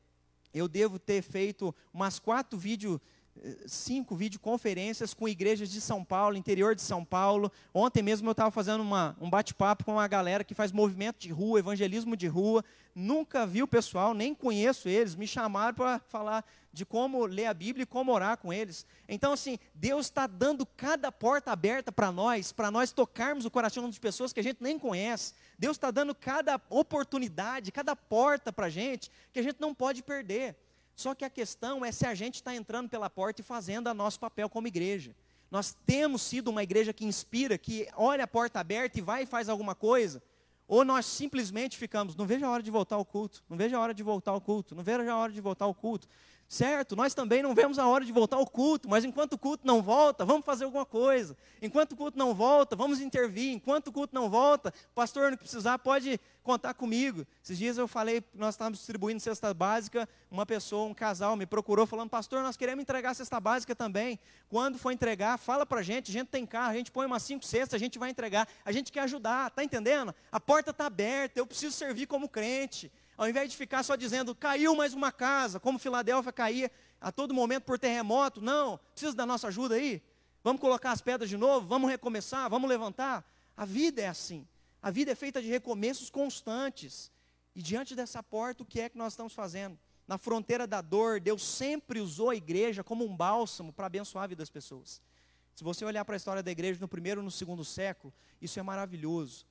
eu devo ter feito umas quatro vídeos cinco videoconferências com igrejas de São Paulo, interior de São Paulo. Ontem mesmo eu estava fazendo uma, um bate-papo com uma galera que faz movimento de rua, evangelismo de rua. Nunca vi o pessoal, nem conheço eles. Me chamaram para falar de como ler a Bíblia e como orar com eles. Então, assim, Deus está dando cada porta aberta para nós, para nós tocarmos o coração de pessoas que a gente nem conhece. Deus está dando cada oportunidade, cada porta para a gente que a gente não pode perder. Só que a questão é se a gente está entrando pela porta e fazendo o nosso papel como igreja. Nós temos sido uma igreja que inspira, que olha a porta aberta e vai e faz alguma coisa, ou nós simplesmente ficamos, não vejo a hora de voltar ao culto, não vejo a hora de voltar ao culto, não vejo a hora de voltar ao culto. Certo, nós também não vemos a hora de voltar ao culto, mas enquanto o culto não volta, vamos fazer alguma coisa. Enquanto o culto não volta, vamos intervir. Enquanto o culto não volta, pastor, não precisar, pode contar comigo. Esses dias eu falei, nós estávamos distribuindo cesta básica, uma pessoa, um casal, me procurou falando, pastor, nós queremos entregar cesta básica também. Quando for entregar, fala para a gente, a gente tem carro, a gente põe umas cinco cestas, a gente vai entregar. A gente quer ajudar, está entendendo? A porta está aberta, eu preciso servir como crente. Ao invés de ficar só dizendo, caiu mais uma casa, como Filadélfia caía a todo momento por terremoto. Não, precisa da nossa ajuda aí. Vamos colocar as pedras de novo, vamos recomeçar, vamos levantar. A vida é assim. A vida é feita de recomeços constantes. E diante dessa porta, o que é que nós estamos fazendo? Na fronteira da dor, Deus sempre usou a igreja como um bálsamo para abençoar a vida das pessoas. Se você olhar para a história da igreja no primeiro e no segundo século, isso é maravilhoso.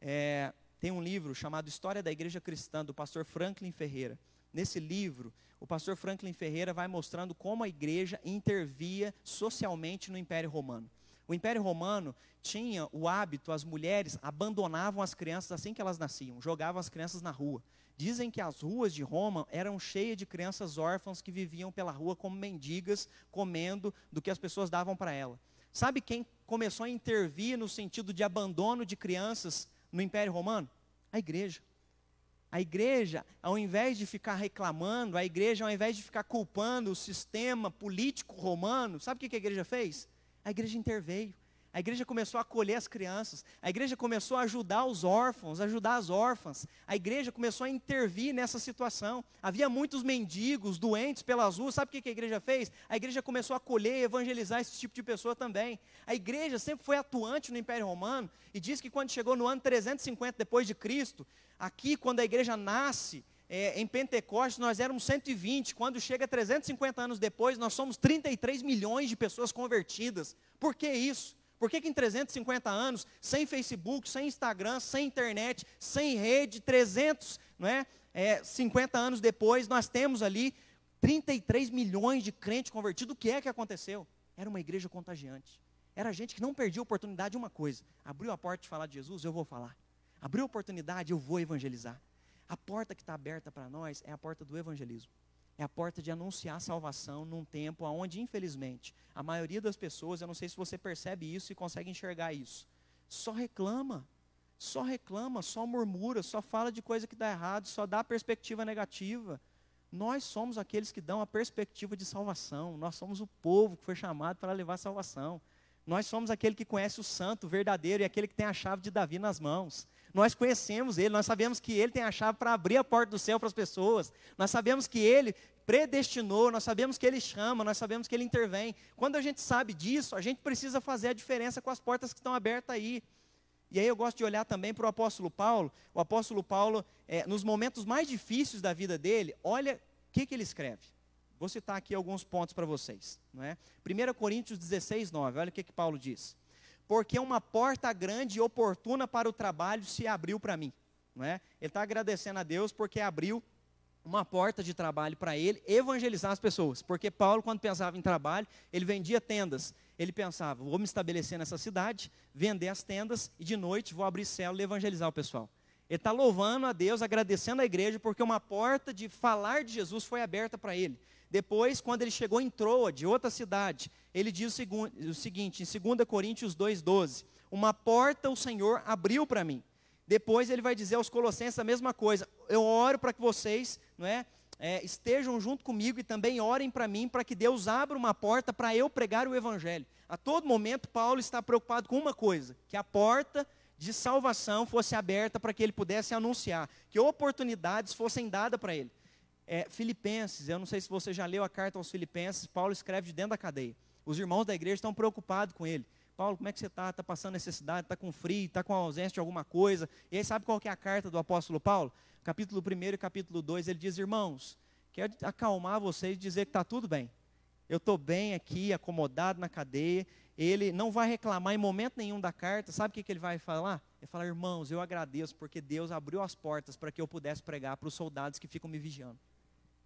É, tem um livro chamado História da Igreja Cristã, do pastor Franklin Ferreira. Nesse livro, o pastor Franklin Ferreira vai mostrando como a igreja intervia socialmente no Império Romano. O Império Romano tinha o hábito, as mulheres abandonavam as crianças assim que elas nasciam, jogavam as crianças na rua. Dizem que as ruas de Roma eram cheias de crianças órfãs que viviam pela rua como mendigas, comendo do que as pessoas davam para ela. Sabe quem começou a intervir no sentido de abandono de crianças no Império Romano? A igreja. A igreja, ao invés de ficar reclamando, a igreja, ao invés de ficar culpando o sistema político romano, sabe o que a igreja fez? A igreja interveio. A igreja começou a acolher as crianças, a igreja começou a ajudar os órfãos, ajudar as órfãs, a igreja começou a intervir nessa situação. Havia muitos mendigos, doentes pelas ruas, sabe o que a igreja fez? A igreja começou a acolher e evangelizar esse tipo de pessoa também. A igreja sempre foi atuante no Império Romano e diz que quando chegou no ano 350 depois de Cristo, aqui quando a igreja nasce, é, em Pentecostes nós éramos 120, quando chega 350 anos depois, nós somos 33 milhões de pessoas convertidas. Por que isso? Por que, que em 350 anos, sem Facebook, sem Instagram, sem internet, sem rede, 300, não é? é 50 anos depois, nós temos ali 33 milhões de crentes convertidos. O que é que aconteceu? Era uma igreja contagiante. Era gente que não perdia a oportunidade de uma coisa. Abriu a porta de falar de Jesus, eu vou falar. Abriu a oportunidade, eu vou evangelizar. A porta que está aberta para nós é a porta do evangelismo é a porta de anunciar a salvação num tempo onde, infelizmente, a maioria das pessoas, eu não sei se você percebe isso e consegue enxergar isso, só reclama, só reclama, só murmura, só fala de coisa que dá errado, só dá perspectiva negativa. Nós somos aqueles que dão a perspectiva de salvação, nós somos o povo que foi chamado para levar a salvação. Nós somos aquele que conhece o santo verdadeiro e aquele que tem a chave de Davi nas mãos. Nós conhecemos Ele, nós sabemos que Ele tem a chave para abrir a porta do céu para as pessoas. Nós sabemos que Ele predestinou, nós sabemos que Ele chama, nós sabemos que Ele intervém. Quando a gente sabe disso, a gente precisa fazer a diferença com as portas que estão abertas aí. E aí eu gosto de olhar também para o apóstolo Paulo. O apóstolo Paulo, é, nos momentos mais difíceis da vida dele, olha o que, que ele escreve. Vou citar aqui alguns pontos para vocês. Não é? 1 Coríntios 16, 9, olha o que, que Paulo diz porque uma porta grande e oportuna para o trabalho se abriu para mim. Não é? Ele está agradecendo a Deus porque abriu uma porta de trabalho para ele evangelizar as pessoas. Porque Paulo, quando pensava em trabalho, ele vendia tendas. Ele pensava, vou me estabelecer nessa cidade, vender as tendas e de noite vou abrir célula e evangelizar o pessoal. Ele está louvando a Deus, agradecendo a igreja, porque uma porta de falar de Jesus foi aberta para ele. Depois, quando ele chegou em Troa, de outra cidade, ele diz o, seguinte, em 2 Coríntios 2,12: Uma porta o Senhor abriu para mim. Depois ele vai dizer aos Colossenses a mesma coisa. Eu oro para que vocês não é, é, estejam junto comigo e também orem para mim, para que Deus abra uma porta para eu pregar o Evangelho. A todo momento, Paulo está preocupado com uma coisa: que a porta de salvação fosse aberta para que ele pudesse anunciar, que oportunidades fossem dadas para ele é, Filipenses, eu não sei se você já leu a carta aos Filipenses, Paulo escreve de dentro da cadeia. Os irmãos da igreja estão preocupados com ele. Paulo, como é que você está? Está passando necessidade? Está com frio? Está com ausência de alguma coisa? E aí, sabe qual que é a carta do apóstolo Paulo? Capítulo 1 e capítulo 2, ele diz: Irmãos, quero acalmar vocês e dizer que está tudo bem. Eu estou bem aqui, acomodado na cadeia. Ele não vai reclamar em momento nenhum da carta. Sabe o que, que ele vai falar? Ele fala: Irmãos, eu agradeço porque Deus abriu as portas para que eu pudesse pregar para os soldados que ficam me vigiando.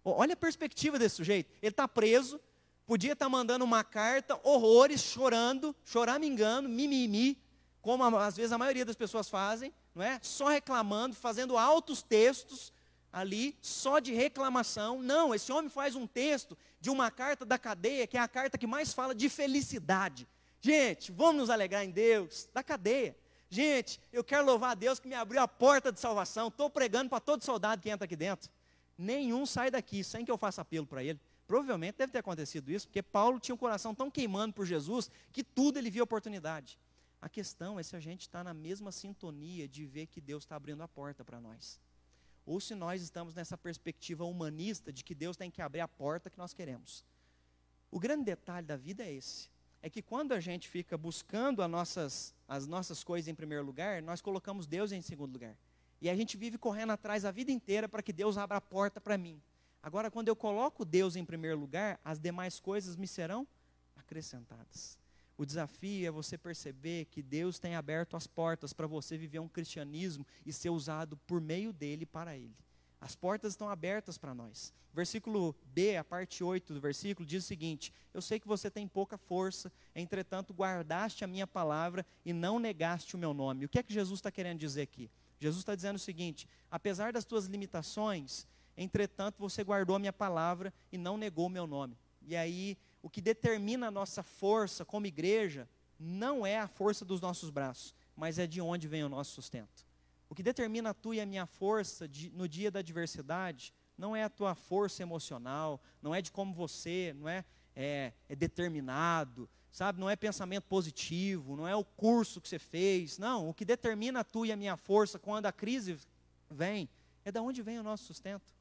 Olha a perspectiva desse sujeito. Ele está preso, podia estar tá mandando uma carta, horrores, chorando, choramingando, mimimi, como às vezes a maioria das pessoas fazem, não é? Só reclamando, fazendo altos textos ali, só de reclamação. Não, esse homem faz um texto de uma carta da cadeia, que é a carta que mais fala de felicidade. Gente, vamos nos alegrar em Deus, da cadeia. Gente, eu quero louvar a Deus que me abriu a porta de salvação. Estou pregando para todo soldado que entra aqui dentro nenhum sai daqui sem que eu faça apelo para ele. Provavelmente deve ter acontecido isso, porque Paulo tinha o coração tão queimando por Jesus que tudo ele via oportunidade. A questão é se a gente está na mesma sintonia de ver que Deus está abrindo a porta para nós. Ou se nós estamos nessa perspectiva humanista de que Deus tem que abrir a porta que nós queremos. O grande detalhe da vida é esse. É que quando a gente fica buscando as nossas, as nossas coisas em primeiro lugar, nós colocamos Deus em segundo lugar. E a gente vive correndo atrás a vida inteira para que Deus abra a porta para mim. Agora, quando eu coloco Deus em primeiro lugar, as demais coisas me serão acrescentadas. O desafio é você perceber que Deus tem aberto as portas para você viver um cristianismo e ser usado por meio dele para ele. As portas estão abertas para nós. Versículo B, a parte 8 do versículo, diz o seguinte: Eu sei que você tem pouca força, entretanto guardaste a minha palavra e não negaste o meu nome. O que é que Jesus está querendo dizer aqui? Jesus está dizendo o seguinte: apesar das tuas limitações, entretanto você guardou a minha palavra e não negou o meu nome. E aí, o que determina a nossa força como igreja não é a força dos nossos braços, mas é de onde vem o nosso sustento. O que determina a tua e a minha força de, no dia da adversidade não é a tua força emocional, não é de como você não é, é, é determinado, sabe? Não é pensamento positivo, não é o curso que você fez. Não, o que determina a tua e a minha força quando a crise vem é da onde vem o nosso sustento.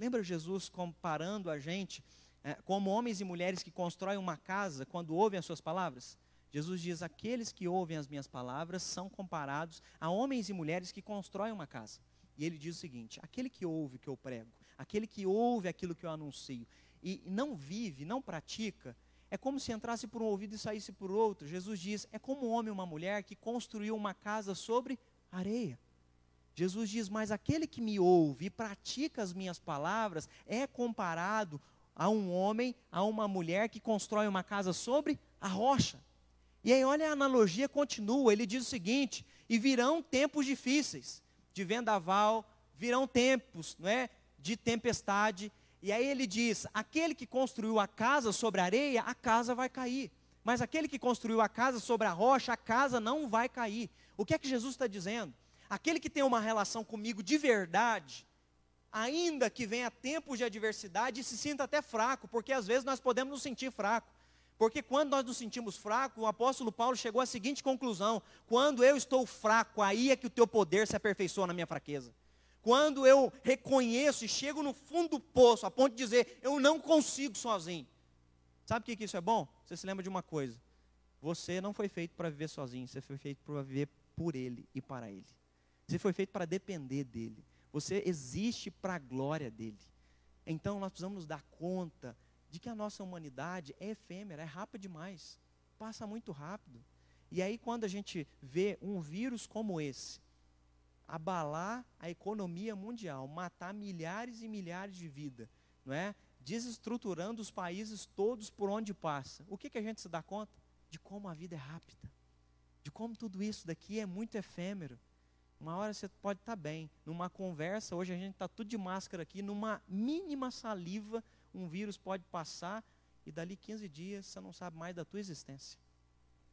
Lembra Jesus comparando a gente é, como homens e mulheres que constroem uma casa quando ouvem as suas palavras? Jesus diz: aqueles que ouvem as minhas palavras são comparados a homens e mulheres que constroem uma casa. E ele diz o seguinte: aquele que ouve o que eu prego, aquele que ouve aquilo que eu anuncio e não vive, não pratica, é como se entrasse por um ouvido e saísse por outro. Jesus diz: é como um homem e uma mulher que construiu uma casa sobre areia. Jesus diz: Mas aquele que me ouve e pratica as minhas palavras é comparado a um homem, a uma mulher que constrói uma casa sobre a rocha. E aí, olha a analogia, continua. Ele diz o seguinte: E virão tempos difíceis, de vendaval, virão tempos não é, de tempestade, e aí ele diz: aquele que construiu a casa sobre a areia, a casa vai cair. Mas aquele que construiu a casa sobre a rocha, a casa não vai cair. O que é que Jesus está dizendo? Aquele que tem uma relação comigo de verdade, ainda que venha tempos de adversidade, se sinta até fraco, porque às vezes nós podemos nos sentir fraco. Porque quando nós nos sentimos fracos, o apóstolo Paulo chegou à seguinte conclusão: quando eu estou fraco, aí é que o teu poder se aperfeiçoa na minha fraqueza. Quando eu reconheço e chego no fundo do poço, a ponto de dizer, eu não consigo sozinho. Sabe o que, isso é bom? Você se lembra de uma coisa: você não foi feito para viver sozinho, você foi feito para viver por Ele e para Ele. Você foi feito para depender dEle. Você existe para a glória dEle. Então nós precisamos nos dar conta de que a nossa humanidade é efêmera, é rápida demais, passa muito rápido. E aí, quando a gente vê um vírus como esse, abalar a economia mundial, matar milhares e milhares de vidas, não é? Desestruturando os países todos por onde passa. O que, que a gente se dá conta? De como a vida é rápida. De como tudo isso daqui é muito efêmero. Uma hora você pode estar bem. Numa conversa, hoje a gente está tudo de máscara aqui, numa mínima saliva, um vírus pode passar e dali 15 dias você não sabe mais da tua existência.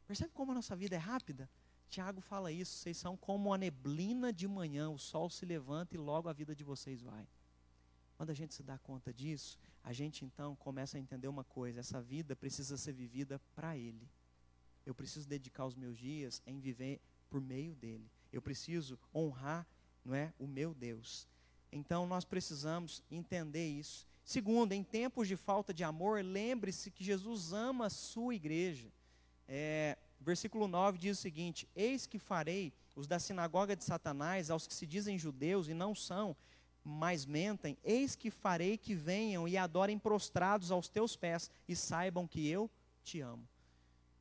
Percebe como a nossa vida é rápida? Tiago fala isso, vocês são como a neblina de manhã, o sol se levanta e logo a vida de vocês vai. Quando a gente se dá conta disso, a gente então começa a entender uma coisa: essa vida precisa ser vivida para Ele. Eu preciso dedicar os meus dias em viver por meio dele. Eu preciso honrar, não é, o meu Deus. Então nós precisamos entender isso. Segundo, em tempos de falta de amor, lembre-se que Jesus ama a sua igreja. É, versículo 9 diz o seguinte: Eis que farei os da sinagoga de Satanás, aos que se dizem judeus e não são, mas mentem, eis que farei que venham e adorem prostrados aos teus pés e saibam que eu te amo.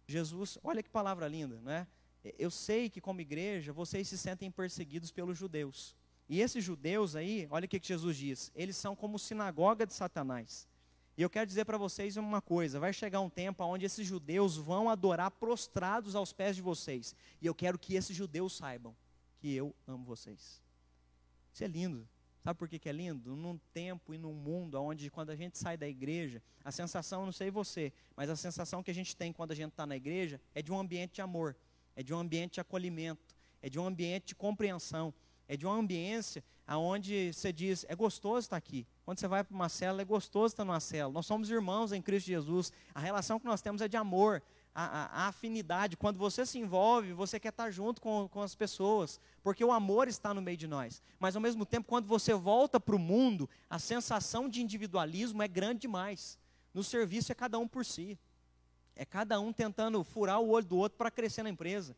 Jesus, olha que palavra linda, não é? Eu sei que como igreja vocês se sentem perseguidos pelos judeus. E esses judeus aí, olha o que, que Jesus diz: eles são como sinagoga de Satanás. E eu quero dizer para vocês uma coisa: vai chegar um tempo onde esses judeus vão adorar prostrados aos pés de vocês. E eu quero que esses judeus saibam que eu amo vocês. Isso é lindo. Sabe por que, que é lindo? Num tempo e num mundo onde, quando a gente sai da igreja, a sensação, não sei você, mas a sensação que a gente tem quando a gente está na igreja é de um ambiente de amor, é de um ambiente de acolhimento, é de um ambiente de compreensão, é de uma ambiência aonde você diz, é gostoso estar aqui. Quando você vai para uma cela, é gostoso estar numa cela. Nós somos irmãos em Cristo Jesus. A relação que nós temos é de amor, a, a, a afinidade. Quando você se envolve, você quer estar junto com, com as pessoas, porque o amor está no meio de nós. Mas ao mesmo tempo, quando você volta para o mundo, a sensação de individualismo é grande demais. No serviço é cada um por si. É cada um tentando furar o olho do outro para crescer na empresa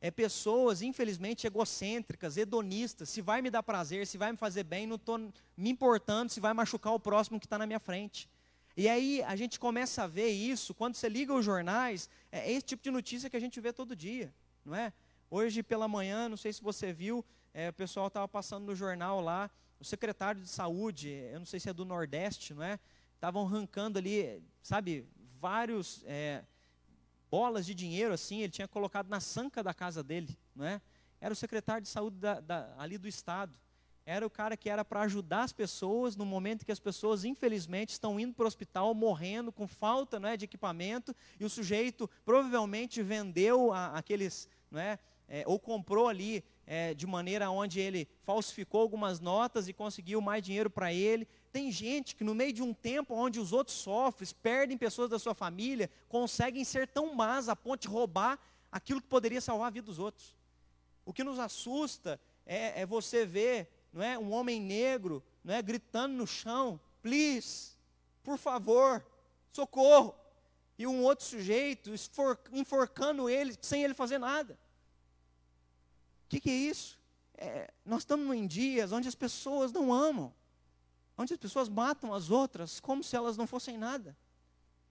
é pessoas, infelizmente, egocêntricas, hedonistas. Se vai me dar prazer, se vai me fazer bem, não estou me importando se vai machucar o próximo que está na minha frente. E aí a gente começa a ver isso, quando você liga os jornais, é esse tipo de notícia que a gente vê todo dia, não é? Hoje pela manhã, não sei se você viu, é, o pessoal estava passando no jornal lá, o secretário de saúde, eu não sei se é do Nordeste, não é? Estavam arrancando ali, sabe, vários é, bolas de dinheiro assim, ele tinha colocado na sanca da casa dele, não é? Era o secretário de saúde da, da, ali do estado. Era o cara que era para ajudar as pessoas no momento que as pessoas, infelizmente, estão indo para o hospital morrendo com falta não é, de equipamento, e o sujeito provavelmente vendeu a, aqueles, não é, é, ou comprou ali é, de maneira onde ele falsificou algumas notas e conseguiu mais dinheiro para ele. Tem gente que no meio de um tempo onde os outros sofrem, perdem pessoas da sua família, conseguem ser tão más a ponto de roubar aquilo que poderia salvar a vida dos outros. O que nos assusta é, é você ver não é, um homem negro não é, gritando no chão, please, por favor, socorro. E um outro sujeito enforcando ele sem ele fazer nada. O que, que, é isso? É, nós estamos em dias onde as pessoas não amam, onde as pessoas matam as outras como se elas não fossem nada.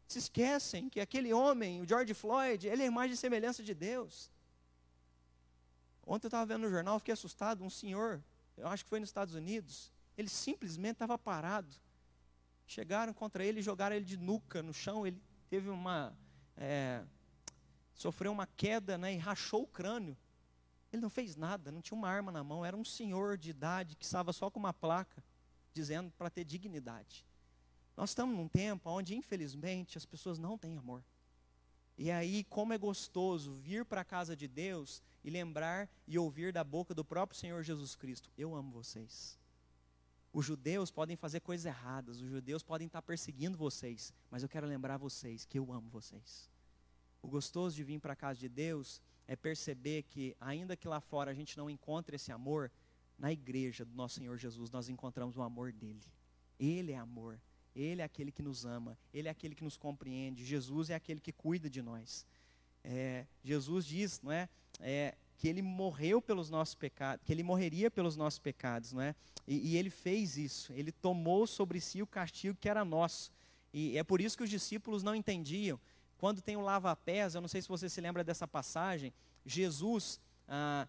Se esquecem que aquele homem, o George Floyd, ele é a imagem e semelhança de Deus. Ontem eu estava vendo no jornal, fiquei assustado, um senhor, eu acho que foi nos Estados Unidos, ele simplesmente estava parado. Chegaram contra ele e jogaram ele de nuca no chão, ele teve uma. É, sofreu uma queda né, e rachou o crânio. Ele não fez nada, não tinha uma arma na mão, era um senhor de idade que estava só com uma placa dizendo para ter dignidade. Nós estamos num tempo onde, infelizmente, as pessoas não têm amor. E aí, como é gostoso vir para a casa de Deus e lembrar e ouvir da boca do próprio Senhor Jesus Cristo: Eu amo vocês. Os judeus podem fazer coisas erradas, os judeus podem estar perseguindo vocês, mas eu quero lembrar vocês que eu amo vocês. O gostoso de vir para a casa de Deus é perceber que, ainda que lá fora a gente não encontre esse amor, na igreja do nosso Senhor Jesus nós encontramos o amor dele. Ele é amor. Ele é aquele que nos ama, Ele é aquele que nos compreende, Jesus é aquele que cuida de nós. É, Jesus diz, não é, é, que Ele morreu pelos nossos pecados, que Ele morreria pelos nossos pecados, não é? E, e, Ele fez isso, Ele tomou sobre si o castigo que era nosso. E é por isso que os discípulos não entendiam. Quando tem o lava-pés, eu não sei se você se lembra dessa passagem, Jesus ah,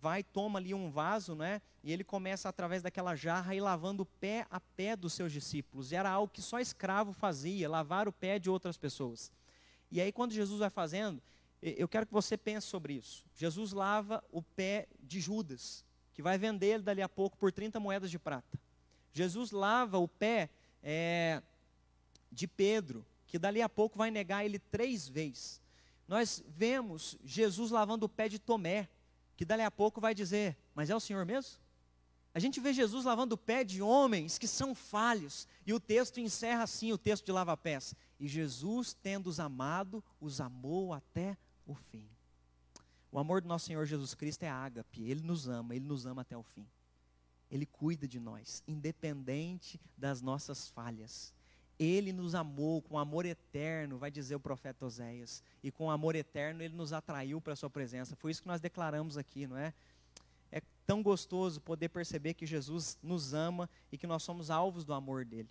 vai, toma ali um vaso, né? E ele começa através daquela jarra e lavando pé a pé dos seus discípulos. E era algo que só escravo fazia, lavar o pé de outras pessoas. E aí quando Jesus vai fazendo, eu quero que você pense sobre isso. Jesus lava o pé de Judas, que vai vender ele dali a pouco por 30 moedas de prata. Jesus lava o pé é, de Pedro, que dali a pouco vai negar ele três vezes. Nós vemos Jesus lavando o pé de Tomé, que dali a pouco vai dizer: Mas é o Senhor mesmo? A gente vê Jesus lavando o pé de homens que são falhos, e o texto encerra assim o texto de lava-pés. E Jesus, tendo-os amado, os amou até o fim. O amor do nosso Senhor Jesus Cristo é ágape, ele nos ama, ele nos ama até o fim. Ele cuida de nós, independente das nossas falhas. Ele nos amou com amor eterno, vai dizer o profeta Oséias. E com amor eterno ele nos atraiu para a sua presença. Foi isso que nós declaramos aqui, não é? É tão gostoso poder perceber que Jesus nos ama e que nós somos alvos do amor dele.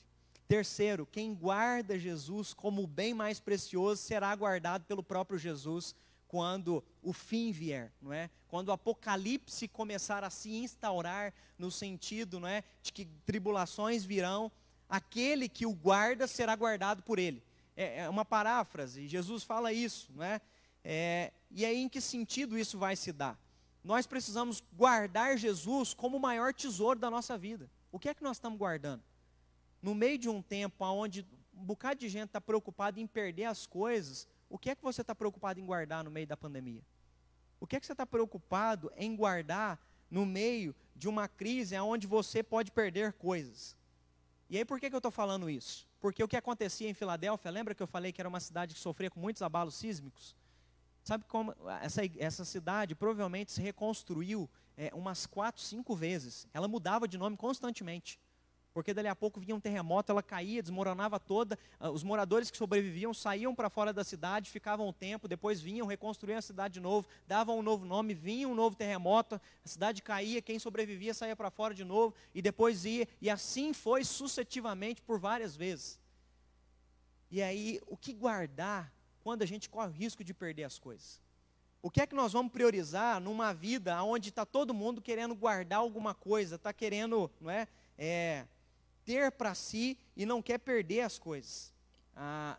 Terceiro, quem guarda Jesus como o bem mais precioso será guardado pelo próprio Jesus quando o fim vier, não é? Quando o apocalipse começar a se instaurar no sentido, não é, de que tribulações virão, aquele que o guarda será guardado por ele. É, é uma paráfrase, Jesus fala isso, não é? é? E aí, em que sentido isso vai se dar? Nós precisamos guardar Jesus como o maior tesouro da nossa vida. O que é que nós estamos guardando? No meio de um tempo onde um bocado de gente está preocupado em perder as coisas, o que é que você está preocupado em guardar no meio da pandemia? O que é que você está preocupado em guardar no meio de uma crise onde você pode perder coisas? E aí por que, que eu estou falando isso? Porque o que acontecia em Filadélfia, lembra que eu falei que era uma cidade que sofria com muitos abalos sísmicos? Sabe como essa, essa cidade provavelmente se reconstruiu é, umas quatro, cinco vezes. Ela mudava de nome constantemente. Porque dali a pouco vinha um terremoto, ela caía, desmoronava toda. Ah, os moradores que sobreviviam saíam para fora da cidade, ficavam um tempo, depois vinham, reconstruíam a cidade de novo, davam um novo nome, vinha um novo terremoto, a cidade caía, quem sobrevivia saía para fora de novo, e depois ia, e assim foi sucessivamente por várias vezes. E aí, o que guardar quando a gente corre o risco de perder as coisas? O que é que nós vamos priorizar numa vida onde está todo mundo querendo guardar alguma coisa, está querendo, não é, é ter para si e não quer perder as coisas. Ah,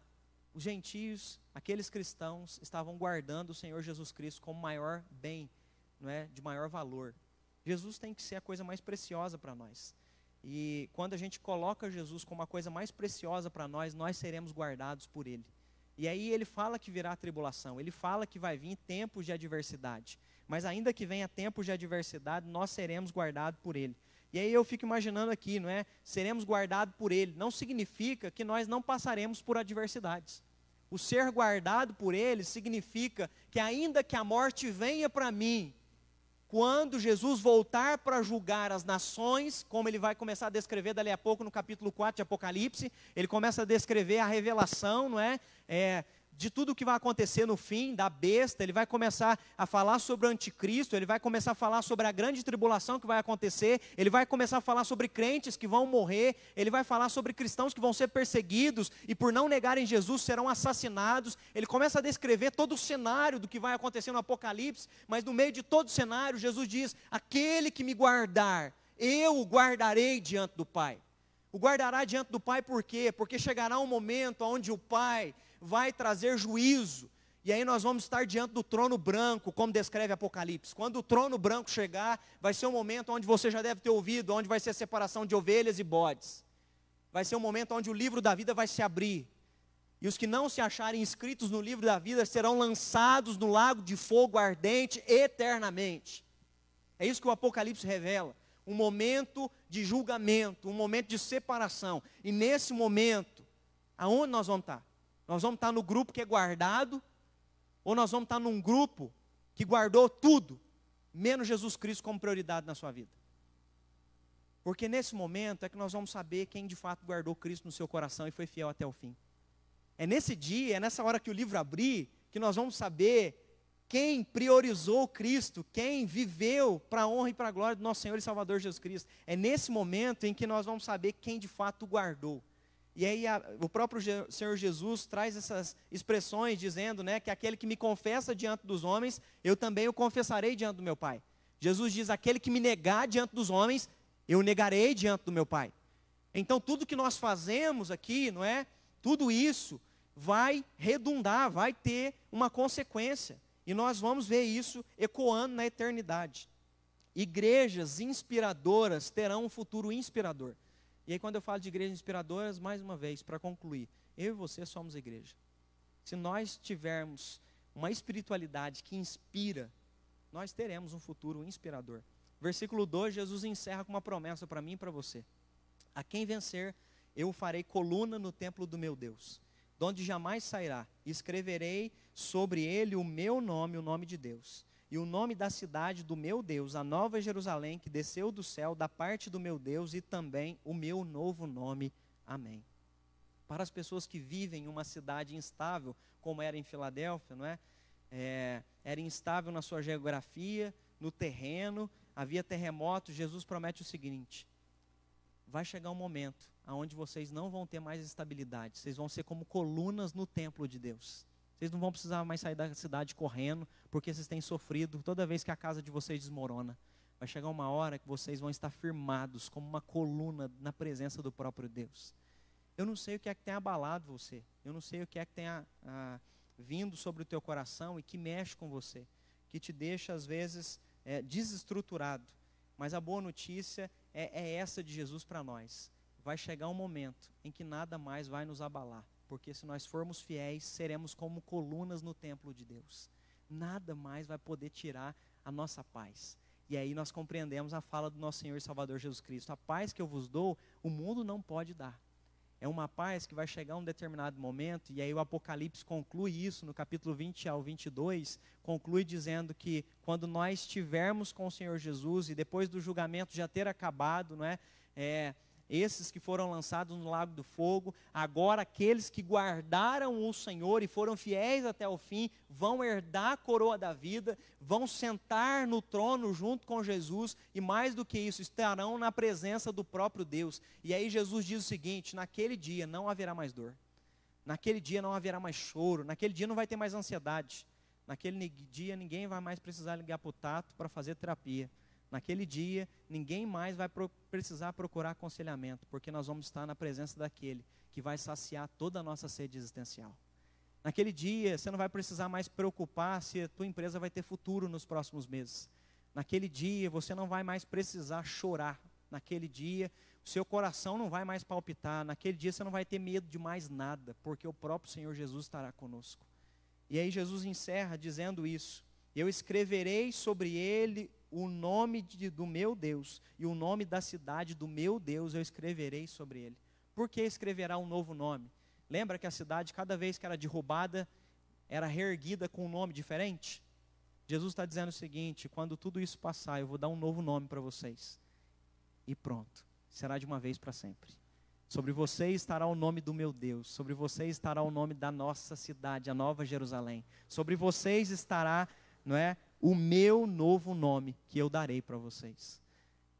os gentios, aqueles cristãos, estavam guardando o Senhor Jesus Cristo como maior bem, não é, de maior valor. Jesus tem que ser a coisa mais preciosa para nós. E quando a gente coloca Jesus como a coisa mais preciosa para nós, nós seremos guardados por Ele. E aí ele fala que virá tribulação, ele fala que vai vir tempos de adversidade. Mas ainda que venha tempos de adversidade, nós seremos guardados por ele. E aí eu fico imaginando aqui, não é? Seremos guardados por ele. Não significa que nós não passaremos por adversidades. O ser guardado por ele significa que ainda que a morte venha para mim, quando Jesus voltar para julgar as nações, como ele vai começar a descrever dali a pouco no capítulo 4 de Apocalipse, ele começa a descrever a revelação, não é? é de tudo o que vai acontecer no fim, da besta, ele vai começar a falar sobre o anticristo, ele vai começar a falar sobre a grande tribulação que vai acontecer, ele vai começar a falar sobre crentes que vão morrer, ele vai falar sobre cristãos que vão ser perseguidos e por não negarem Jesus serão assassinados. Ele começa a descrever todo o cenário do que vai acontecer no Apocalipse, mas no meio de todo o cenário, Jesus diz: Aquele que me guardar, eu o guardarei diante do Pai. O guardará diante do Pai por quê? Porque chegará um momento onde o Pai vai trazer juízo. E aí nós vamos estar diante do trono branco, como descreve Apocalipse. Quando o trono branco chegar, vai ser um momento onde você já deve ter ouvido, onde vai ser a separação de ovelhas e bodes. Vai ser um momento onde o livro da vida vai se abrir. E os que não se acharem inscritos no livro da vida serão lançados no lago de fogo ardente eternamente. É isso que o Apocalipse revela. Um momento de julgamento, um momento de separação. E nesse momento, aonde nós vamos estar? Nós vamos estar no grupo que é guardado, ou nós vamos estar num grupo que guardou tudo, menos Jesus Cristo como prioridade na sua vida. Porque nesse momento é que nós vamos saber quem de fato guardou Cristo no seu coração e foi fiel até o fim. É nesse dia, é nessa hora que o livro abrir, que nós vamos saber quem priorizou Cristo, quem viveu para a honra e para a glória do nosso Senhor e Salvador Jesus Cristo. É nesse momento em que nós vamos saber quem de fato guardou. E aí a, o próprio Je, Senhor Jesus traz essas expressões dizendo, né, que aquele que me confessa diante dos homens, eu também o confessarei diante do meu Pai. Jesus diz: aquele que me negar diante dos homens, eu negarei diante do meu Pai. Então tudo que nós fazemos aqui, não é? Tudo isso vai redundar, vai ter uma consequência. E nós vamos ver isso ecoando na eternidade. Igrejas inspiradoras terão um futuro inspirador. E aí, quando eu falo de igrejas inspiradoras, mais uma vez, para concluir, eu e você somos igreja. Se nós tivermos uma espiritualidade que inspira, nós teremos um futuro inspirador. Versículo 2, Jesus encerra com uma promessa para mim e para você. A quem vencer, eu farei coluna no templo do meu Deus, donde jamais sairá. Escreverei sobre ele o meu nome, o nome de Deus e o nome da cidade do meu Deus, a nova Jerusalém, que desceu do céu, da parte do meu Deus, e também o meu novo nome. Amém. Para as pessoas que vivem em uma cidade instável, como era em Filadélfia, não é? é era instável na sua geografia, no terreno, havia terremotos. Jesus promete o seguinte: vai chegar um momento onde vocês não vão ter mais estabilidade, vocês vão ser como colunas no templo de Deus. Vocês não vão precisar mais sair da cidade correndo, porque vocês têm sofrido toda vez que a casa de vocês desmorona. Vai chegar uma hora que vocês vão estar firmados como uma coluna na presença do próprio Deus. Eu não sei o que é que tem abalado você. Eu não sei o que é que tem vindo sobre o teu coração e que mexe com você, que te deixa às vezes é, desestruturado. Mas a boa notícia é, é essa de Jesus para nós. Vai chegar um momento em que nada mais vai nos abalar porque se nós formos fiéis, seremos como colunas no templo de Deus. Nada mais vai poder tirar a nossa paz. E aí nós compreendemos a fala do nosso Senhor e Salvador Jesus Cristo. A paz que eu vos dou, o mundo não pode dar. É uma paz que vai chegar a um determinado momento, e aí o Apocalipse conclui isso no capítulo 20 ao 22, conclui dizendo que quando nós estivermos com o Senhor Jesus e depois do julgamento já ter acabado, não é, é esses que foram lançados no lago do fogo, agora aqueles que guardaram o Senhor e foram fiéis até o fim, vão herdar a coroa da vida, vão sentar no trono junto com Jesus e mais do que isso, estarão na presença do próprio Deus. E aí Jesus diz o seguinte: naquele dia não haverá mais dor, naquele dia não haverá mais choro, naquele dia não vai ter mais ansiedade, naquele dia ninguém vai mais precisar ligar para o tato para fazer terapia Naquele dia, ninguém mais vai pro precisar procurar aconselhamento, porque nós vamos estar na presença daquele que vai saciar toda a nossa sede existencial. Naquele dia, você não vai precisar mais preocupar se a tua empresa vai ter futuro nos próximos meses. Naquele dia, você não vai mais precisar chorar. naquele dia, o seu coração não vai mais palpitar, naquele dia você não vai ter medo de mais nada, porque o próprio Senhor Jesus estará conosco. E aí Jesus encerra dizendo isso: Eu escreverei sobre ele o nome de, do meu Deus e o nome da cidade do meu Deus eu escreverei sobre ele. Por que escreverá um novo nome? Lembra que a cidade, cada vez que era derrubada, era reerguida com um nome diferente? Jesus está dizendo o seguinte: quando tudo isso passar, eu vou dar um novo nome para vocês. E pronto, será de uma vez para sempre. Sobre vocês estará o nome do meu Deus, sobre vocês estará o nome da nossa cidade, a Nova Jerusalém. Sobre vocês estará, não é, o meu novo nome que eu darei para vocês.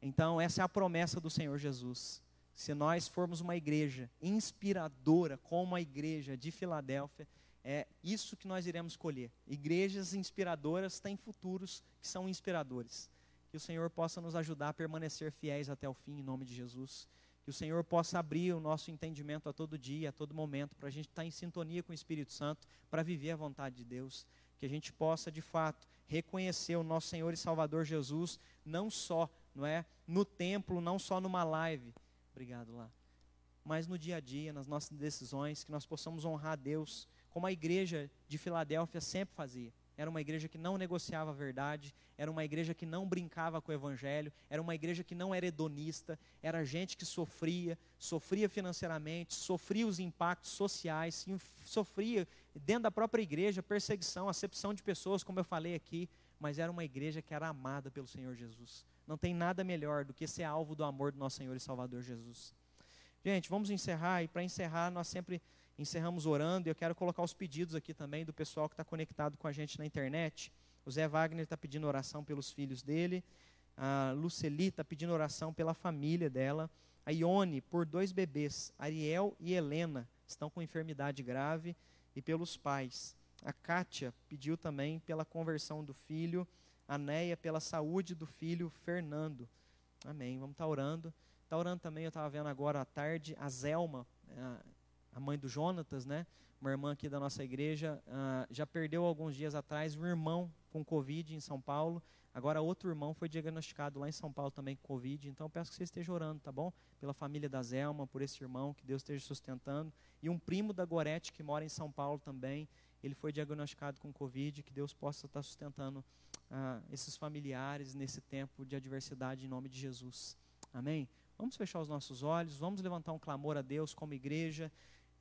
Então, essa é a promessa do Senhor Jesus. Se nós formos uma igreja inspiradora, como a igreja de Filadélfia, é isso que nós iremos escolher. Igrejas inspiradoras têm futuros que são inspiradores. Que o Senhor possa nos ajudar a permanecer fiéis até o fim, em nome de Jesus. Que o Senhor possa abrir o nosso entendimento a todo dia, a todo momento, para a gente estar em sintonia com o Espírito Santo, para viver a vontade de Deus. Que a gente possa, de fato, reconhecer o nosso Senhor e Salvador Jesus, não só não é, no templo, não só numa live. Obrigado lá. Mas no dia a dia, nas nossas decisões, que nós possamos honrar a Deus como a igreja de Filadélfia sempre fazia. Era uma igreja que não negociava a verdade, era uma igreja que não brincava com o evangelho, era uma igreja que não era hedonista, era gente que sofria, sofria financeiramente, sofria os impactos sociais, sofria dentro da própria igreja perseguição, acepção de pessoas, como eu falei aqui, mas era uma igreja que era amada pelo Senhor Jesus. Não tem nada melhor do que ser alvo do amor do nosso Senhor e Salvador Jesus. Gente, vamos encerrar e para encerrar nós sempre encerramos orando e eu quero colocar os pedidos aqui também do pessoal que está conectado com a gente na internet. O Zé Wagner está pedindo oração pelos filhos dele. A Luceli está pedindo oração pela família dela. A Ione, por dois bebês, Ariel e Helena, estão com enfermidade grave e pelos pais. A Kátia pediu também pela conversão do filho. A Neia pela saúde do filho Fernando. Amém. Vamos estar tá orando. Está orando também, eu estava vendo agora à tarde, a Zelma, a mãe do Jonatas, né? Uma irmã aqui da nossa igreja, uh, já perdeu alguns dias atrás um irmão com Covid em São Paulo. Agora outro irmão foi diagnosticado lá em São Paulo também com Covid. Então peço que você esteja orando, tá bom? Pela família da Zelma, por esse irmão, que Deus esteja sustentando. E um primo da Gorete que mora em São Paulo também, ele foi diagnosticado com Covid. Que Deus possa estar sustentando uh, esses familiares nesse tempo de adversidade em nome de Jesus. Amém? Vamos fechar os nossos olhos, vamos levantar um clamor a Deus como igreja.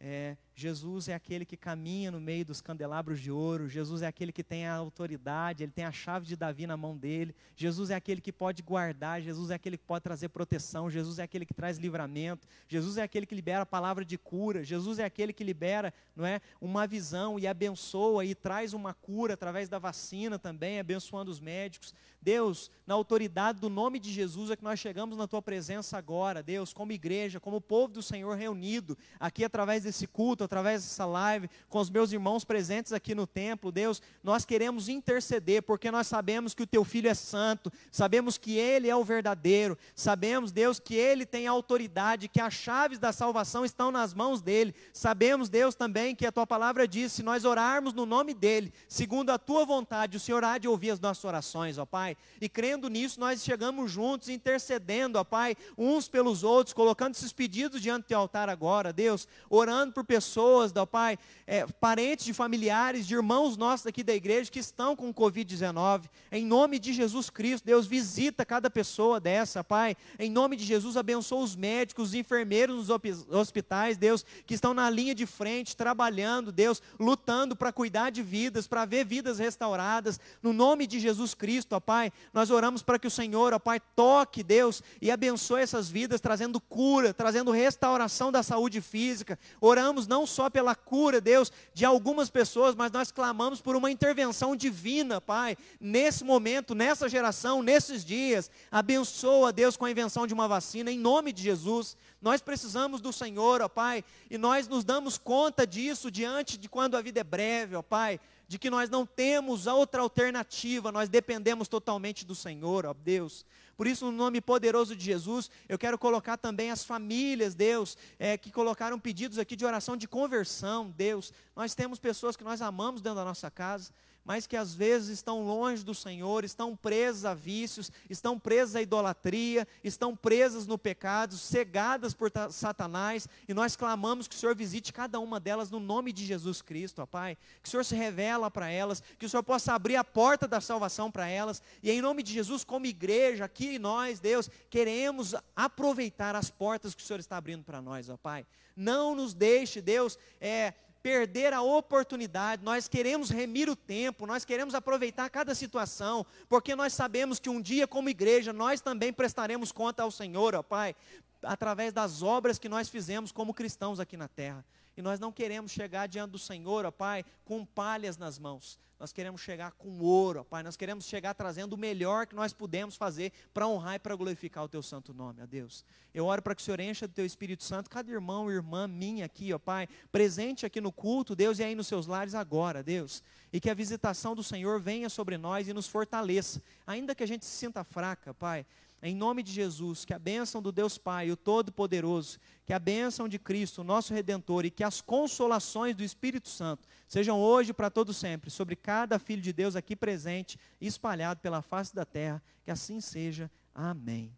É, Jesus é aquele que caminha no meio dos candelabros de ouro, Jesus é aquele que tem a autoridade, ele tem a chave de Davi na mão dele, Jesus é aquele que pode guardar, Jesus é aquele que pode trazer proteção, Jesus é aquele que traz livramento, Jesus é aquele que libera a palavra de cura, Jesus é aquele que libera não é, uma visão e abençoa e traz uma cura através da vacina também, abençoando os médicos. Deus, na autoridade do nome de Jesus é que nós chegamos na tua presença agora, Deus, como igreja, como povo do Senhor reunido aqui através desse culto, através dessa live, com os meus irmãos presentes aqui no templo, Deus, nós queremos interceder, porque nós sabemos que o teu filho é santo, sabemos que ele é o verdadeiro, sabemos, Deus, que ele tem autoridade, que as chaves da salvação estão nas mãos dele. Sabemos, Deus, também que a tua palavra diz: se nós orarmos no nome dele, segundo a tua vontade, o Senhor há de ouvir as nossas orações, ó Pai. E crendo nisso, nós chegamos juntos, intercedendo, ó Pai, uns pelos outros, colocando esses pedidos diante do teu altar agora, Deus, orando por pessoas, ó Pai, é, parentes de familiares, de irmãos nossos aqui da igreja que estão com Covid-19. Em nome de Jesus Cristo, Deus, visita cada pessoa dessa, Pai. Em nome de Jesus, abençoa os médicos, os enfermeiros nos hospitais, Deus, que estão na linha de frente, trabalhando, Deus, lutando para cuidar de vidas, para ver vidas restauradas. No nome de Jesus Cristo, ó Pai. Pai, nós oramos para que o Senhor, ó Pai, toque, Deus, e abençoe essas vidas, trazendo cura, trazendo restauração da saúde física. Oramos não só pela cura, Deus, de algumas pessoas, mas nós clamamos por uma intervenção divina, Pai, nesse momento, nessa geração, nesses dias. Abençoa, Deus, com a invenção de uma vacina, em nome de Jesus. Nós precisamos do Senhor, ó Pai, e nós nos damos conta disso diante de quando a vida é breve, ó Pai de que nós não temos outra alternativa, nós dependemos totalmente do Senhor, ó Deus. Por isso, no nome poderoso de Jesus, eu quero colocar também as famílias, Deus, é, que colocaram pedidos aqui de oração de conversão, Deus. Nós temos pessoas que nós amamos dentro da nossa casa, mas que às vezes estão longe do Senhor, estão presas a vícios, estão presas à idolatria, estão presas no pecado, cegadas por Satanás, e nós clamamos que o Senhor visite cada uma delas no nome de Jesus Cristo, ó Pai. Que o Senhor se revela para elas, que o Senhor possa abrir a porta da salvação para elas, e em nome de Jesus, como igreja, aqui nós, Deus, queremos aproveitar as portas que o Senhor está abrindo para nós, ó Pai. Não nos deixe, Deus, é, perder a oportunidade, nós queremos remir o tempo, nós queremos aproveitar cada situação, porque nós sabemos que um dia, como igreja, nós também prestaremos conta ao Senhor, ó Pai, através das obras que nós fizemos como cristãos aqui na terra. E nós não queremos chegar diante do Senhor, ó Pai, com palhas nas mãos. Nós queremos chegar com ouro, ó Pai. Nós queremos chegar trazendo o melhor que nós pudemos fazer para honrar e para glorificar o Teu santo nome, ó Deus. Eu oro para que o Senhor encha do Teu Espírito Santo cada irmão e irmã minha aqui, ó Pai, presente aqui no culto, Deus, e aí nos seus lares agora, Deus. E que a visitação do Senhor venha sobre nós e nos fortaleça, ainda que a gente se sinta fraca, Pai. Em nome de Jesus, que a bênção do Deus Pai, o Todo-Poderoso, que a bênção de Cristo, o nosso Redentor, e que as consolações do Espírito Santo sejam hoje para todo sempre, sobre cada filho de Deus aqui presente espalhado pela face da terra. Que assim seja. Amém.